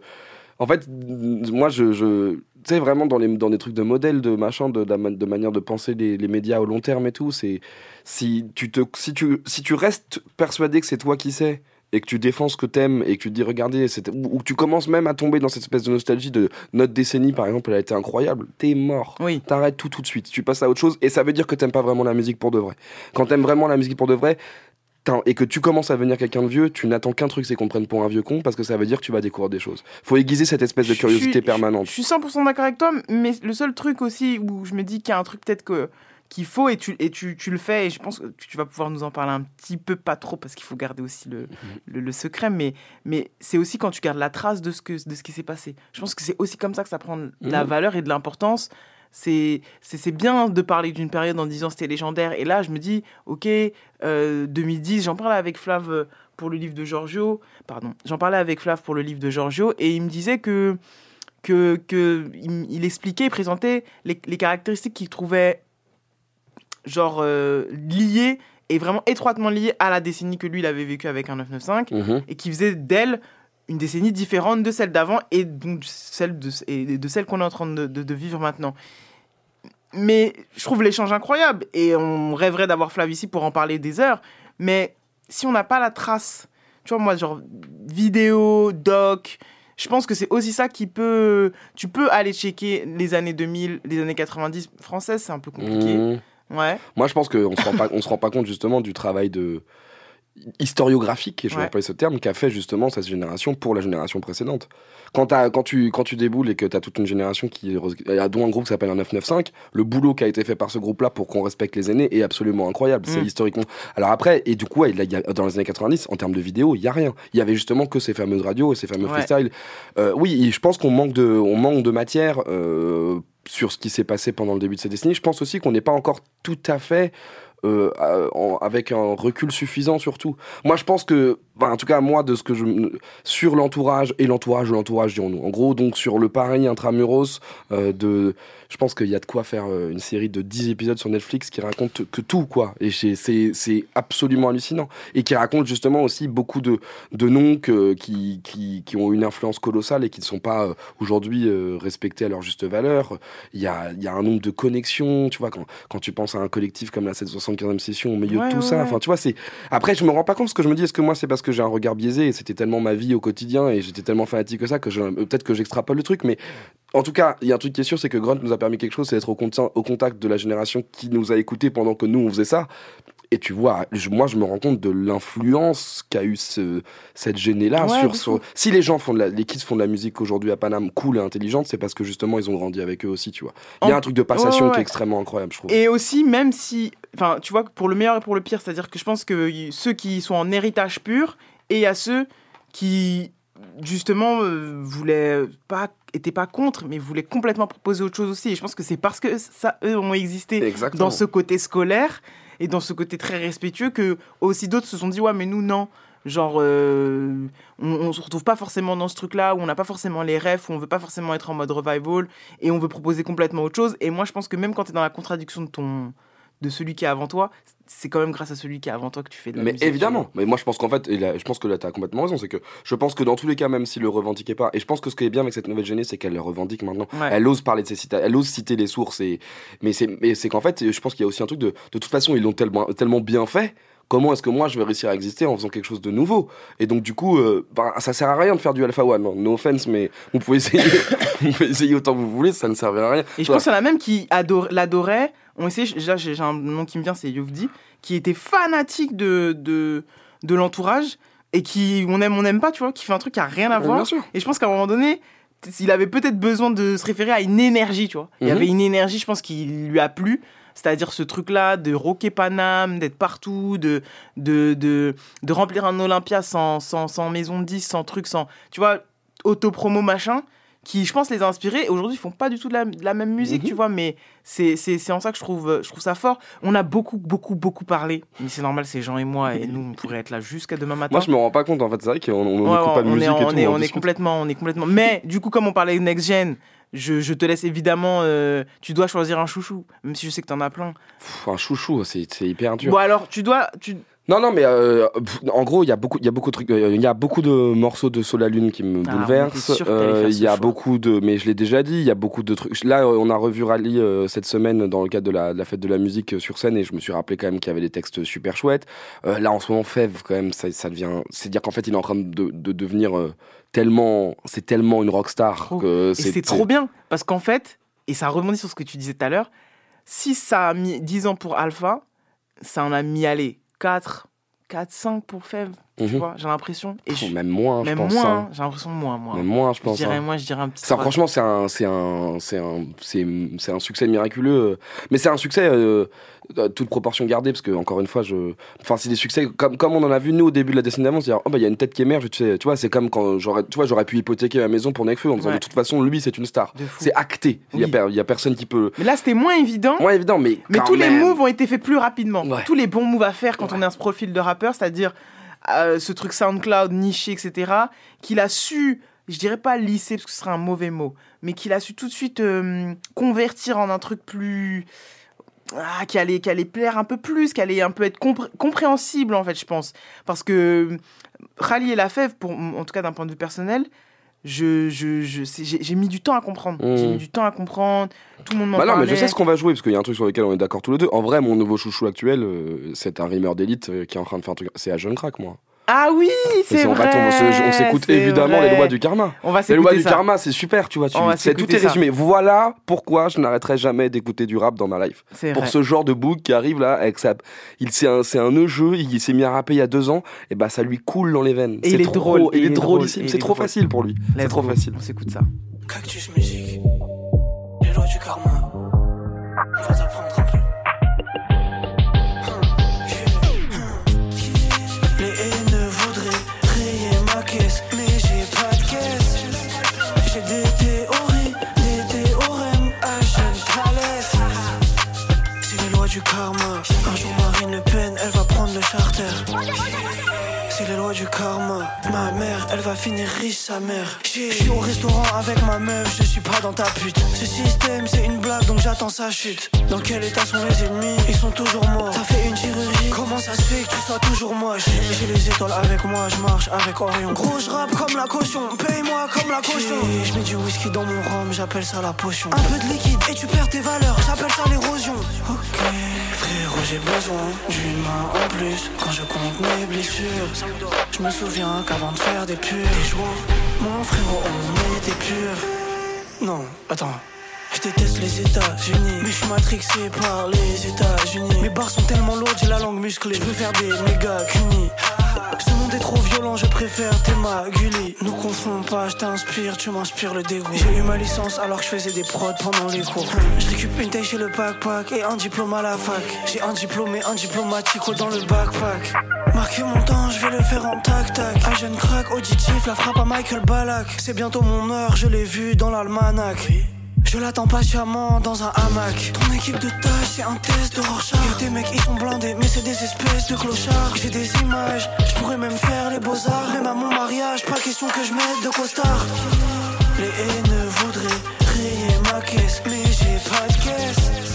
en fait, moi, je, je tu sais, vraiment dans, les, dans des trucs de modèle, de machin, de, de, ma- de manière de penser les, les médias au long terme et tout, c'est si tu, te, si, tu, si tu restes persuadé que c'est toi qui sais et que tu défends ce que t'aimes et que tu te dis regardez ou, ou que tu commences même à tomber dans cette espèce de nostalgie de notre décennie par exemple elle a été incroyable t'es mort. Oui. t'arrêtes tout tout de suite. Tu passes à autre chose et ça veut dire que t'aimes pas vraiment la musique pour de vrai. Quand t'aimes vraiment la musique pour de vrai et que tu commences à devenir quelqu'un de vieux, tu n'attends qu'un truc, c'est qu'on te prenne pour un vieux con, parce que ça veut dire que tu vas découvrir des choses. Faut aiguiser cette espèce de curiosité permanente. Je suis 100% d'accord avec toi, mais le seul truc aussi où je me dis qu'il y a un truc peut-être que qu'il faut et tu, et tu, tu le fais et je pense que tu, vas pouvoir nous en parler un petit peu, pas trop parce qu'il faut garder aussi le, le, le secret, mais, mais c'est aussi quand tu gardes la trace de ce, que, de ce qui s'est passé. Je pense que c'est aussi comme ça que ça prend de la Mhm. valeur et de l'importance. C'est bien de parler d'une période en disant c'était légendaire et là je me dis ok euh, 2010 j'en parlais avec Flav euh, pour le livre de Giorgio pardon j'en parlais avec Flav pour le livre de Giorgio et il me disait que que, que il, expliquait, il présentait les, les caractéristiques qu'il trouvait genre euh, liées et vraiment étroitement liées à la décennie que lui il avait vécu avec un 995 Mhm. et qui faisait d'elle une décennie différente de celle d'avant et donc celle de, et de celle qu'on est en train de, de- de vivre maintenant. Mais je trouve l'échange incroyable et on rêverait d'avoir Flav ici pour en parler des heures. Mais si on n'a pas la trace, tu vois, moi, genre vidéo, doc, je pense que c'est aussi ça qui peut. Tu peux aller checker les années 2000, les années 90 françaises, c'est un peu compliqué. Mhm. Ouais. Moi, je pense qu'on se rend pas, on se rend pas compte justement du travail de historiographique, et je vais employer ce terme, qu'a fait justement cette génération pour la génération précédente. Quand, tu, quand tu déboules et que tu as toute une génération qui, a dont un groupe qui s'appelle un 995, le boulot qui a été fait par ce groupe-là pour qu'on respecte les aînés est absolument incroyable. C'est Mm. historiquement. Alors après, et du coup, ouais, y a- dans les années 90, en termes de vidéo, il y a rien. Il y avait justement que ces fameuses radios et ces fameux Ouais. freestyles. Euh, oui, je pense qu'on manque de, on manque de matière. euh, sur ce qui s'est passé pendant le début de cette décennie. Je pense aussi qu'on n'est pas encore tout à fait euh, avec un recul suffisant surtout. Moi, je pense que, en tout cas, moi, de ce que je, sur l'entourage et l'entourage l'entourage, dirons-nous. En gros, donc sur le Paris intramuros, euh, de, je pense qu'il y a de quoi faire euh, une série de 10 épisodes sur Netflix qui raconte que tout, quoi. Et c'est- absolument hallucinant. Et qui raconte justement aussi beaucoup de, de noms qui, qui, qui ont une influence colossale et qui ne sont pas aujourd'hui respectés à leur juste valeur. Il y a, il y a un nombre de connexions, tu vois, quand, quand tu penses à un collectif comme la 775e session au milieu Ouais, de tout ouais, ça. ouais. Enfin, tu vois, c'est. Après, je me rends pas compte ce que je me dis. Est-ce que moi, c'est parce que j'ai un regard biaisé et c'était tellement ma vie au quotidien et j'étais tellement fanatique que ça que je- euh, peut-être que j'extrapole le truc, mais en tout cas, il y a un truc qui est sûr, c'est que Grunt nous a permis quelque chose, c'est d'être au, contact- au contact de la génération qui nous a écoutés pendant que nous on faisait ça. Et tu vois, je- moi je me rends compte de l'influence qu'a eu ce- cette gênée-là Ouais, sur. Si les gens font de la, les kids font de la musique aujourd'hui à Paname cool et intelligente, c'est parce que justement ils ont grandi avec eux aussi, tu vois. Il y a En- un truc de passation Ouais, ouais, qui est extrêmement incroyable, je trouve. Et aussi, même si, enfin, tu vois, pour le meilleur et pour le pire, c'est-à-dire que je pense que ceux qui sont en héritage pur, et il y a ceux qui, justement, euh, voulaient pas, étaient pas contre, mais voulaient complètement proposer autre chose aussi. Et je pense que c'est parce que ça, eux, ont existé Exactement. dans ce côté scolaire et dans ce côté très respectueux que aussi d'autres se sont dit, ouais, mais nous, non. Genre, euh, on, on se retrouve pas forcément dans ce truc-là, où on n'a pas forcément les refs, où on veut pas forcément être en mode revival, et on veut proposer complètement autre chose. Et moi, je pense que même quand tu es dans la contradiction de ton, de celui qui est avant toi, c'est quand même grâce à celui qui est avant toi que tu fais de la Mais musique. tu évidemment, mais moi je pense qu'en fait, et là, je pense que là t'as complètement raison, c'est que je pense que dans tous les cas, même s'il le revendiquait pas, et je pense que ce qui est bien avec cette nouvelle jeunesse, c'est qu'elle le revendique maintenant. Ouais. Elle ose parler de ses citations, elle ose citer les sources, et mais c'est qu'en fait, je pense qu'il y a aussi un truc de de toute façon ils l'ont tellement tellement bien fait. Comment est-ce que moi je vais réussir à exister en faisant quelque chose de nouveau? Et donc du coup, euh, ben, ça sert à rien de faire du Alpha One. hein. No offense, mais vous pouvez essayer, vous pouvez essayer autant que vous voulez, ça ne servira à rien. Et je pense qu'il y en a même qui adore- On essayé, déjà j'ai un nom qui me vient, c'est Yovdi, qui était fanatique de, de, de l'entourage et qui, on aime, on n'aime pas, tu vois, qui fait un truc qui a rien à voir. Et je pense qu'à un moment donné, il avait peut-être besoin de se référer à une énergie, tu vois. Il y Mhm. avait une énergie, je pense, qui lui a plu. C'est-à-dire ce truc-là de rocker Paname, d'être partout, de, de, de, de remplir un Olympia sans, sans, sans maison de 10, sans truc, sans, tu vois, autopromo machin, qui, je pense, les a inspirés. Aujourd'hui, ils font pas du tout de la, de la même musique, Mhm. tu vois, mais c'est en ça que je trouve, euh, je trouve ça fort. On a beaucoup, beaucoup, beaucoup parlé, mais c'est normal, c'est Jean et moi, et nous, on pourrait être là jusqu'à demain matin. Moi je me rends pas compte en fait, c'est vrai qu'on on, on Ouais, pas de on musique est, et on tout. est, on on est complètement, on est complètement. Mais du coup, comme on parlait de next gen, je, je te laisse évidemment. euh, tu dois choisir un chouchou, même si je sais que t'en as plein. Pff, un chouchou, c'est c'est hyper dur. Bon alors, tu dois, tu. Non, non, mais euh, pff, en gros, il y a beaucoup, il y a beaucoup de trucs. euh, Il y a beaucoup de morceaux de Sola Lune qui me Ah, on bouleversent. était sûr que t'allais Euh, Il y a choix. beaucoup de, mais je l'ai déjà dit, il y a beaucoup de trucs. Là, euh, on a revu Rally euh, cette semaine dans le cadre de la, de la fête de la musique euh, sur scène et je me suis rappelé quand même qu'il y avait des textes super chouettes. Euh, là, en ce moment, Fève, quand même, ça, ça devient. C'est dire qu'en fait, il est en train de, de devenir euh, tellement, c'est tellement une rockstar que Et c'est trop bien parce qu'en fait, et ça rebondit sur ce que tu disais tout à l'heure. Si ça a mis 10 ans pour Alpha, ça en a mis aller 4, 4, 5 pour Tu Mhm. vois, j'ai l'impression. Et je- Même moins, je pense. moins, hein. j'ai l'impression moins, moi. Même moins, je pense. Je dirais, hein. moi, je dirais un petit. Ça, trois. franchement, c'est un, c'est un, c'est un, c'est, un succès miraculeux. euh. Mais c'est un succès, euh, toute proportion gardée, parce que encore une fois, je, enfin, c'est des succès comme, comme on en a vu nous au début de la décennie d'avant, c'est-à-dire, oh bah il y a une tête qui émerge, tu sais, tu vois, c'est comme quand j'aurais, tu vois, j'aurais pu hypothéquer ma maison pour Nekfeu en disant Ouais. de toute façon, lui, c'est une star. C'est acté. Il y a, Oui. y a personne qui peut. Mais là, c'était moins évident. Moins évident, mais. Mais tous les moves ont été faits plus rapidement. Ouais. Tous les bons moves à faire quand on est à ce profil de rappeur, c'est-à-dire euh, ce truc SoundCloud niché, etc., qu'il a su, je dirais pas lisser parce que ce serait un mauvais mot, mais qu'il a su tout de suite euh, convertir en un truc plus. Ah, qui allait, qui allait plaire un peu plus, qui allait un peu être compré- compréhensible en fait, je pense. Parce que Rally et la Fève, pour, en tout cas d'un point de vue personnel, je, je, je, j'ai mis du temps à comprendre. J'ai Mmh. mis du temps à comprendre. Tout le monde m'en Bah non, mais je sais ce qu'on va jouer, parce qu'il y a un truc sur lequel on est d'accord tous les deux. En vrai, mon nouveau chouchou actuel, euh, c'est un rimeur d'élite euh, qui est en train de faire un truc. C'est à Jeune Crack, moi. Ah oui, c'est vrai. on s'écoute évidemment vrai. les lois du karma. On va Les lois du karma, c'est super, tu vois. Tu, c'est tout est ça. résumé. Voilà pourquoi je n'arrêterai jamais d'écouter du rap dans ma life. C'est Pour vrai. ce genre de book qui arrive là, avec sa, il c'est un, c'est un nœud jeu. Il s'est mis à rapper il y a deux ans, et bah ça lui coule dans les veines. Et C'est il est trop- drôle, Il et est il est drôlissime. drôle, C'est trop drôle. facile pour lui. C'est trop facile. On s'écoute ça. Cactus musique, les lois du karma. On va charter. C'est les lois du karma. Ma mère, elle va finir riche, sa mère. Je suis au restaurant avec ma meuf, je suis pas dans ta pute. Ce système, c'est une blague, donc j'attends sa chute. Dans quel état sont les ennemis? Ils sont toujours morts. T'as fait une chirurgie? Comment ça se fait que tu sois toujours moche J'ai les étoiles avec moi, je marche avec Orion. Gros, je rappe comme la cochon, paye-moi comme la cochon. Je mets du whisky dans mon rhum, j'appelle ça la potion. Un peu de liquide et tu perds tes valeurs, j'appelle ça l'érosion. Ok, frérot, j'ai besoin d'une main en plus quand je compte mes blessures. Je me souviens qu'avant de faire des purs, des mon frérot, on était purs. Non, attends. Je déteste les États-Unis, mais je suis matrixé par les États-Unis. Mes barres sont tellement lourdes, j'ai la langue musclée. Je peux faire des méga cunis. Ce monde est trop violent, je préfère tes maguli. Nous confond pas, je t'inspire, tu m'inspires le dégoût. J'ai eu ma licence alors que je faisais des prods pendant les cours. Je récupère une taille chez le backpack et un diplôme à la fac. J'ai un diplôme et un diplomatico dans le backpack. Marquer mon temps, je vais le faire en tac-tac. Un jeune crack auditif, la frappe à Michael Ballack. C'est bientôt mon heure, je l'ai vu dans l'almanach. Je l'attends patiemment dans un hamac. Ton équipe de tâche, c'est un test de Rorschach. Y'a des mecs, ils sont blindés, mais c'est des espèces de clochards. J'ai des images, je pourrais même faire les beaux-arts. Même à mon mariage, pas question que je mette de costard. Les haineux voudraient rayer ma caisse, mais j'ai pas de caisse.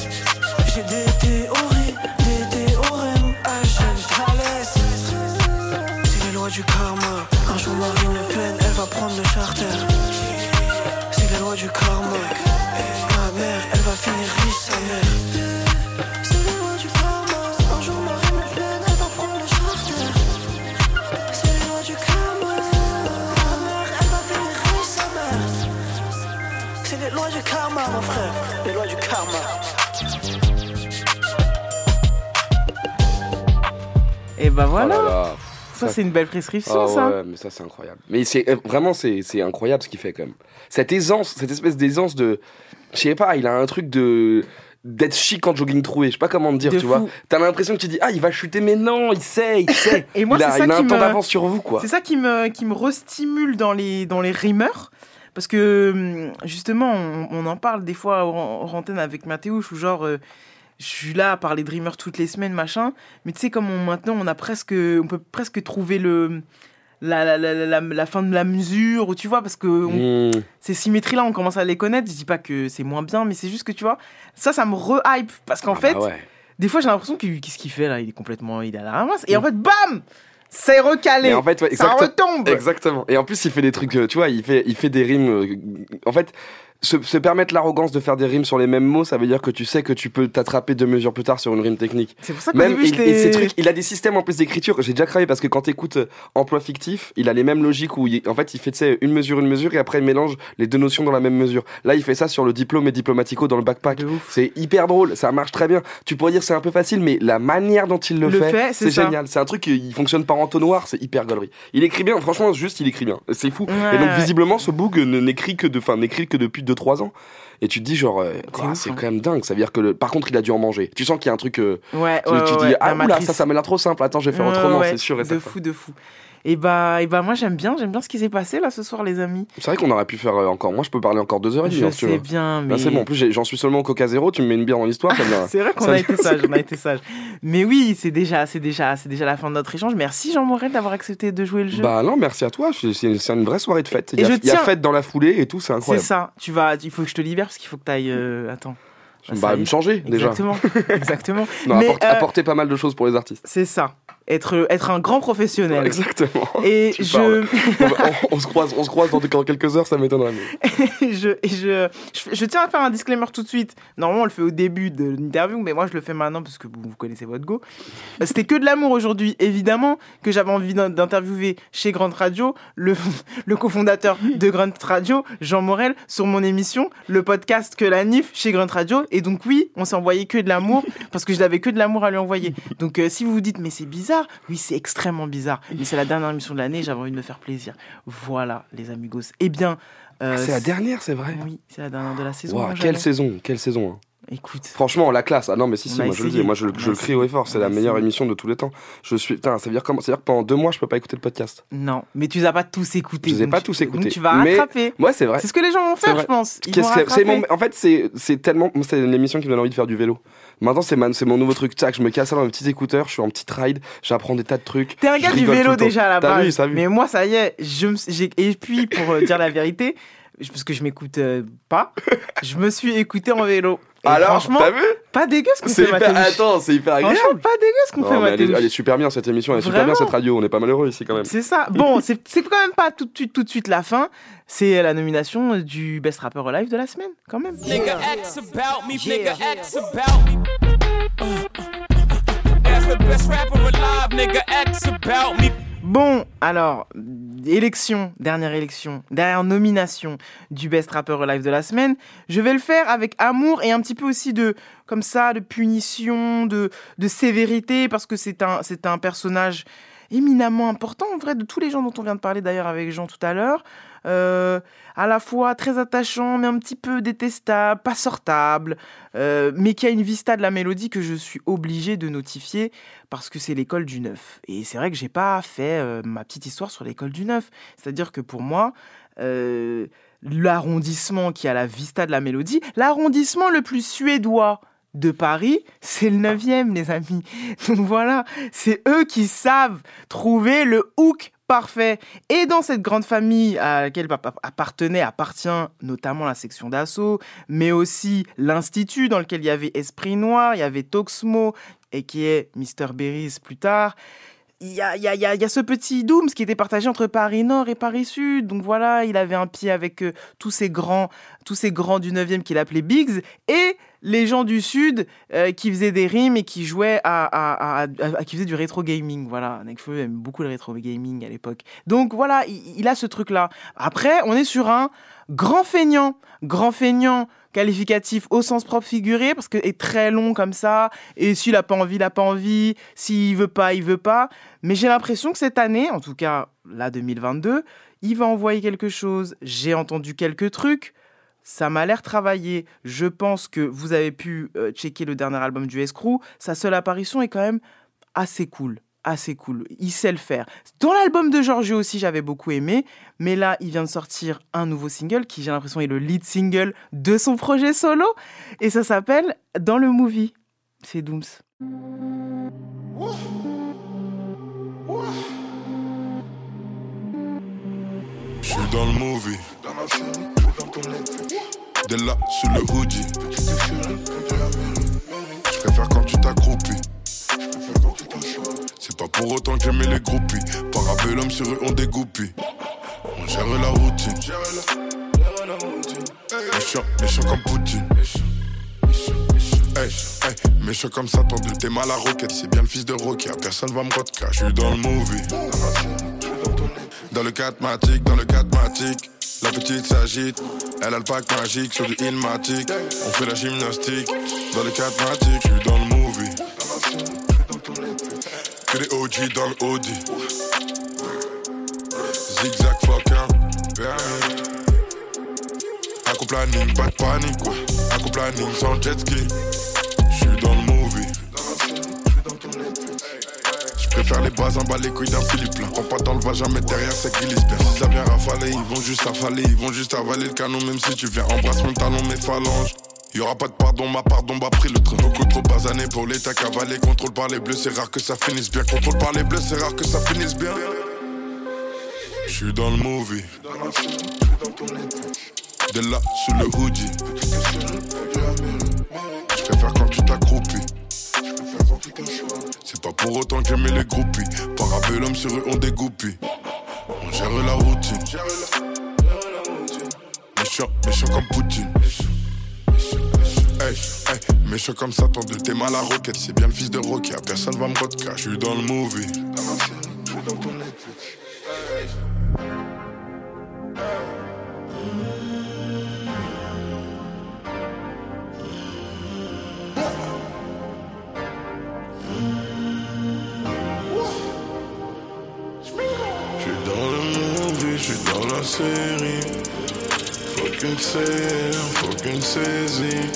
C'est une belle prescription, Ah ça. ouais, mais ça, c'est incroyable. Mais c'est euh, vraiment, c'est incroyable ce qu'il fait quand même. Cette aisance, cette espèce d'aisance de. Je sais pas, il a un truc de. d'être chic en jogging troué. Je sais pas comment te dire, De tu vois. T'as l'impression que tu dis, ah, il va chuter, mais non, il sait, il sait. Et moi, il a, c'est ça il a un qui temps me- d'avance sur vous, quoi. C'est ça qui me, qui me restimule dans les, dans les rimeurs. Parce que, hum, justement, on, on en parle des fois en, en antenne avec Mathéouche, où genre, euh, je suis là à parler rimeurs toutes les semaines, machin. Mais tu sais, comme on, maintenant, on a presque, on peut presque trouver le, la, la, la, la, la fin de la mesure, ou tu vois, parce que on- Hmm. ces symétries-là, on commence à les connaître. Je dis pas que c'est moins bien, mais c'est juste que tu vois, ça, ça me re-hype. Parce qu'en fait, Ah ouais. des fois, j'ai l'impression que qu'est-ce qu'il fait là? Il est complètement, il est à la ramasse. Et en fait, bam C'est recalé. Et en fait, ouais, ça retombe. Exactement. Et en plus, il fait des trucs, euh, tu vois, il fait, il fait des rimes. euh, En fait, se, se permettre l'arrogance de faire des rimes sur les mêmes mots, ça veut dire que tu sais que tu peux t'attraper deux mesures plus tard sur une rime technique. C'est pour ça qu'au Même début, il, et ces trucs, il a des systèmes en plus d'écriture. J'ai déjà travaillé parce que quand t'écoutes euh, emploi fictif, il a les mêmes logiques où il- en fait il fait une mesure, une mesure et après il mélange les deux notions dans la même mesure. Là, il fait ça sur le diplôme et diplomatico dans le backpack. C'est hyper drôle, ça marche très bien. Tu pourrais dire c'est un peu facile, mais la manière dont il le, Le fait, c'est génial. C'est un truc qui il fonctionne par entonnoir, c'est hyper gaulerie. Il écrit bien, franchement, juste il écrit bien. C'est fou. Ouais, et donc ouais. visiblement, ce boug n'écrit que de, n'écrit que depuis 2-3 ans. Et tu te dis genre, euh, c'est hein. quand même dingue. Ça veut dire que, le- par contre, il a dû en manger. Tu sens qu'il y a un truc. euh, Ouais, tu, ouais, tu ouais, dis ah la oula, ça, ça m'a l'air trop simple. Attends, je vais faire autrement. C'est sûr et De fou, de fou. Et bah, et bah, moi j'aime bien, j'aime bien ce qui s'est passé là ce soir, les amis. C'est vrai qu'on aurait pu faire euh, encore. Moi, je peux parler encore deux heures et demie. Je hein, tu sais bien, mais- c'est bon. En plus, j'en suis seulement au Coca Zéro. Tu me mets une bière dans l'histoire. C'est vrai qu'on a été sage, on a été sage. Mais oui, c'est déjà, c'est déjà, c'est déjà la fin de notre échange. Merci Jean Morel d'avoir accepté de jouer le jeu. Bah non, merci à toi. C'est c'est- c'est une vraie soirée de fête. Il y Et a, je il y a tiens- fête dans la foulée et tout. C'est c'est incroyable. ça. Tu vas, il faut que je te libère parce qu'il faut que tu ailles. attends. Ah, Bah, me changer déjà. Exactement, exactement. Non, Mais, apporter, euh, apporter pas mal de choses pour les artistes. C'est ça. Être, être un grand professionnel. Exactement. Et Tu je, on, se croise, on se croise dans, dans quelques heures, ça m'étonnerait. mais- je, je, je, je tiens à faire un disclaimer tout de suite. Normalement, on le fait au début de l'interview, mais moi, je le fais maintenant parce que vous, vous connaissez votre go. Euh, C'était que de l'amour aujourd'hui. Évidemment que j'avais envie d'in- d'interviewer chez Grande Radio le, le cofondateur de Grande Radio, Jean Morel, sur mon émission, le podcast que la NIF chez Grande Radio. Et donc, oui, on s'est envoyé que de l'amour parce que je n'avais que de l'amour à lui envoyer. Donc, euh, si vous vous dites, mais c'est bizarre, oui, c'est extrêmement bizarre. Mais c'est la dernière émission de l'année, j'avais envie de me faire plaisir. Voilà, les amigos. Eh bien. euh, Ah, c'est la dernière, c'est vrai. Oui, c'est la dernière de la saison. Quelle saison, quelle saison. hein. Écoute. Franchement, la classe. Ah non, mais si, si, moi je le dis. Moi je, le- je crie haut et fort. C'est la meilleure émission de tous les temps. Je suis. Putain, ça veut dire comment? Ça veut dire que pendant deux mois, je peux pas écouter le podcast. Non, mais tu les as pas tous écoutés. Je les ai pas tu- tous écoutés. Donc tu vas Mais- rattraper. Ouais, c'est vrai. C'est ce que les gens vont faire, je pense. Ils vont que- c'est? Rattraper. mon- En fait, c'est c'est tellement. C'est une émission qui me donne envie de faire du vélo. Maintenant, c'est ma- mon nouveau truc. Tac, je me casse ça dans mes petits écouteurs. Je suis en petit ride. J'apprends des tas de trucs. T'es un gars du vélo déjà vu. Mais moi, ça y est. Je Et puis, pour euh, dire la vérité, parce que je m'écoute euh, pas, je me suis écouté en vélo. Et Alors, franchement, t'as vu pas dégueu ce qu'on fait, hyper. Attends, c'est hyper agréable. Franchement, pas dégueu ce qu'on fait, elle, est, elle est super bien cette émission. Elle est super bien cette radio. On n'est pas malheureux ici quand même. C'est ça. Bon, c'est c'est quand même pas tout de suite, tout de suite la fin. C'est la nomination du Best Rapper Alive de la semaine, quand même. Nigga X about me, nigga X about me. As the best rapper alive, nigga X about me. Bon, alors, élection, dernière élection, dernière nomination du Best Rapper Alive de la semaine. Je vais le faire avec amour et un petit peu aussi de, comme ça, de punition, de, de sévérité, parce que c'est un, c'est un personnage éminemment important, en vrai, de tous les gens dont on vient de parler d'ailleurs avec Jean tout à l'heure. Euh, à la fois très attachant, mais un petit peu détestable, pas sortable, euh, mais qui a une vista de la mélodie que je suis obligé de notifier parce que c'est l'école du neuf. Et c'est vrai que j'ai pas fait euh, ma petite histoire sur l'école du neuf. C'est-à-dire que pour moi, l'arrondissement qui a la vista de la mélodie, l'arrondissement le plus suédois de Paris, c'est le 9e, les amis. Donc voilà, c'est eux qui savent trouver le hook parfait. Et dans cette grande famille à laquelle appartenait, appartient notamment la section d'assaut, mais aussi l'Institut dans lequel il y avait Esprit Noir, il y avait Toxmo, et qui est Mr. Berries plus tard. Il y a, il y, a, il y, a, il y a ce petit Dooms qui était partagé entre Paris Nord et Paris Sud. Donc voilà, il avait un pied avec euh, tous ces grands, tous ces grands du 9e qu'il appelait Biggs. Et les gens du Sud euh, qui faisaient des rimes et qui jouaient à, à- qui faisaient du rétro gaming. Voilà, Nekfeu aime beaucoup le rétro gaming à l'époque. Donc voilà, il, il a ce truc-là. Après, on est sur un grand feignant, grand feignant qualificatif au sens propre figuré parce que est très long comme ça et s'il a pas envie il a pas envie s'il veut pas il veut pas mais j'ai l'impression que cette année en tout cas là 2022 il va envoyer quelque chose j'ai entendu quelques trucs ça m'a l'air travaillé. Je pense que vous avez pu euh, checker le dernier album du Escrew. Sa seule apparition est quand même assez cool. Assez cool. Il sait le faire. Dans l'album de Giorgio aussi, j'avais beaucoup aimé. Mais là, il vient de sortir un nouveau single qui, j'ai l'impression, est le lead single de son projet solo. Et ça s'appelle Dans le Movie. C'est Dooms. Je suis dans le movie. Dès là, sous le hoodie. Je préfère quand tu t'accroupis. C'est pas pour autant que j'aimais les groupies. Parabellum sur eux, on dégoupille. On gère la routine. Méchant, méchant comme Poutine. Hey, hey, méchant comme Satan de tes mal à roquette. C'est bien le fils de Rocky, personne va me vodka. Je suis dans le movie. Dans le 4 matic, dans le 4 matic. La petite s'agite, elle a le pack magique sur du ilmatic. On fait la gymnastique. Dans le 4 matic, je suis dans le movie. Que des OG dans le Audi. Zigzag fucking permis. Aquaplaning, pas de panique, ouais. Aquaplaning sans jet ski. Préfère les bases en bas, les couilles d'un Philippe là. Prends pas dans le vagin, mais derrière ça glisse bien. Si ça vient rafaler, ils vont juste avaler, ils vont juste avaler le canon, même si tu viens. Embrasse mon talon, mes phalanges. Y'aura pas de pardon, ma pardon m'a pris le train. Beaucoup trop basané pour l'état cavalé. Contrôle par les bleus, c'est rare que ça finisse bien. Contrôle par les bleus, c'est rare que ça finisse bien. Je suis dans le movie. De là, sous le hoodie. C'est pas pour autant que j'aimais les groupies. Parabellum sur eux, on dégoupille. On gère la routine. Méchant, méchant comme Poutine. Hey, hey, méchant comme Satan de tes mal à roquette. C'est bien le fils de Rocky, personne va me vodka. Je suis dans le movie. Je je suis dans la série. Faut qu'une serre, faut qu'une saisie.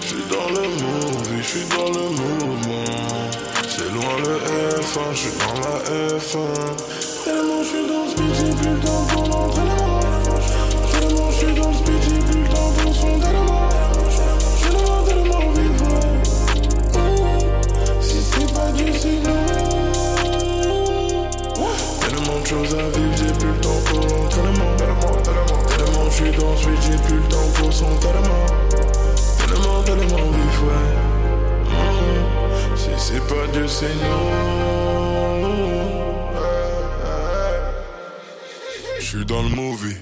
Je suis dans le movie, je suis dans le mouvement. C'est loin le F1, je suis dans la F1. Tellement je suis dans le speed, j'ai plus le Tellement je suis dans le suite, j'ai plus le temps pour son tellement. Tellement, tellement vif, ouais. Mm. Si c'est pas Dieu, c'est non. Je suis dans le movie.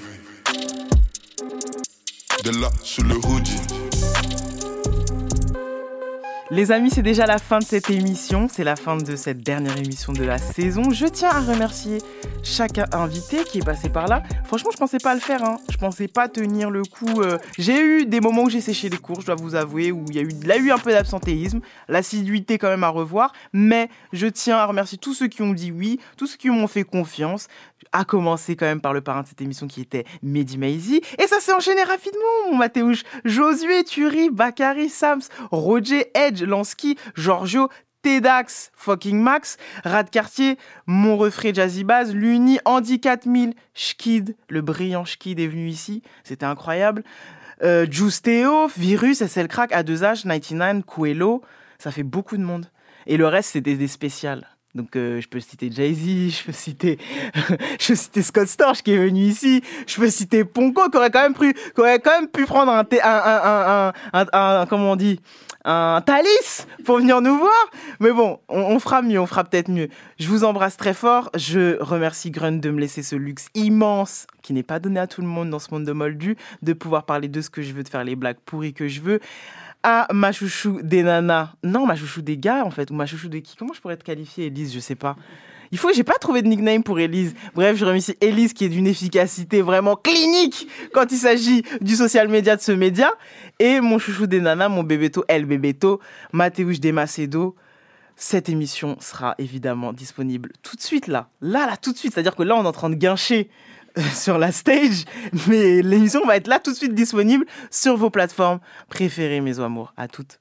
De là, sous le hoodie. Les amis, c'est déjà la fin de cette émission, c'est la fin de cette dernière émission de la saison. Je tiens à remercier chaque invité qui est passé par là. Franchement, je pensais pas le faire, hein. je pensais pas tenir le coup. euh. J'ai eu des moments où j'ai séché les cours, je dois vous avouer, où il y a eu, eu un peu d'absentéisme, l'assiduité quand même à revoir, mais je tiens à remercier tous ceux qui ont dit oui, tous ceux qui m'ont fait confiance, à commencer quand même par le parrain de cette émission qui était Mehdi Maizi. Et ça s'est enchaîné rapidement, Mathéouche. Josué, Turi, Bakary, Sams, Roger, Edge, Lansky, Giorgio, Tedax, fucking Max, Rad Cartier, Mon Refrain Jazzy Baz, Luni, Andy 4000, Schkid, le brillant Schkid est venu ici, c'était incroyable. Euh, Juice Virus, SL Crack, A2H, 99, Coelho, ça fait beaucoup de monde. Et le reste, c'était des spéciales. Donc euh, je peux citer Jay-Z, je peux citer, je peux citer Scott Storch qui est venu ici, je peux citer Ponko qui aurait quand même pu, qui aurait quand même pu prendre un, un, un, un, comment on dit, un Thalys pour venir nous voir. Mais bon, on, on fera mieux, on fera peut-être mieux. Je vous embrasse très fort. Je remercie Grunt de me laisser ce luxe immense qui n'est pas donné à tout le monde dans ce monde de Moldu, de pouvoir parler de ce que je veux, de faire les blagues pourries que je veux. À ma chouchou des nanas. Non, ma chouchou des gars, en fait. Ou ma chouchou de qui? Comment je pourrais te qualifier, Elise Je sais pas. Il faut j'ai pas trouvé de nickname pour Elise. Bref, je remercie Elise qui est d'une efficacité vraiment clinique quand il s'agit du social media de ce média. Et mon chouchou des nanas, mon bébéto, El Bébéto, Mathéouche des Macedo. Cette émission sera évidemment disponible tout de suite là. Là, là, tout de suite. C'est-à-dire que là, on est en train de guincher sur la stage, mais l'émission va être là tout de suite disponible sur vos plateformes préférées, mes amours. À toutes.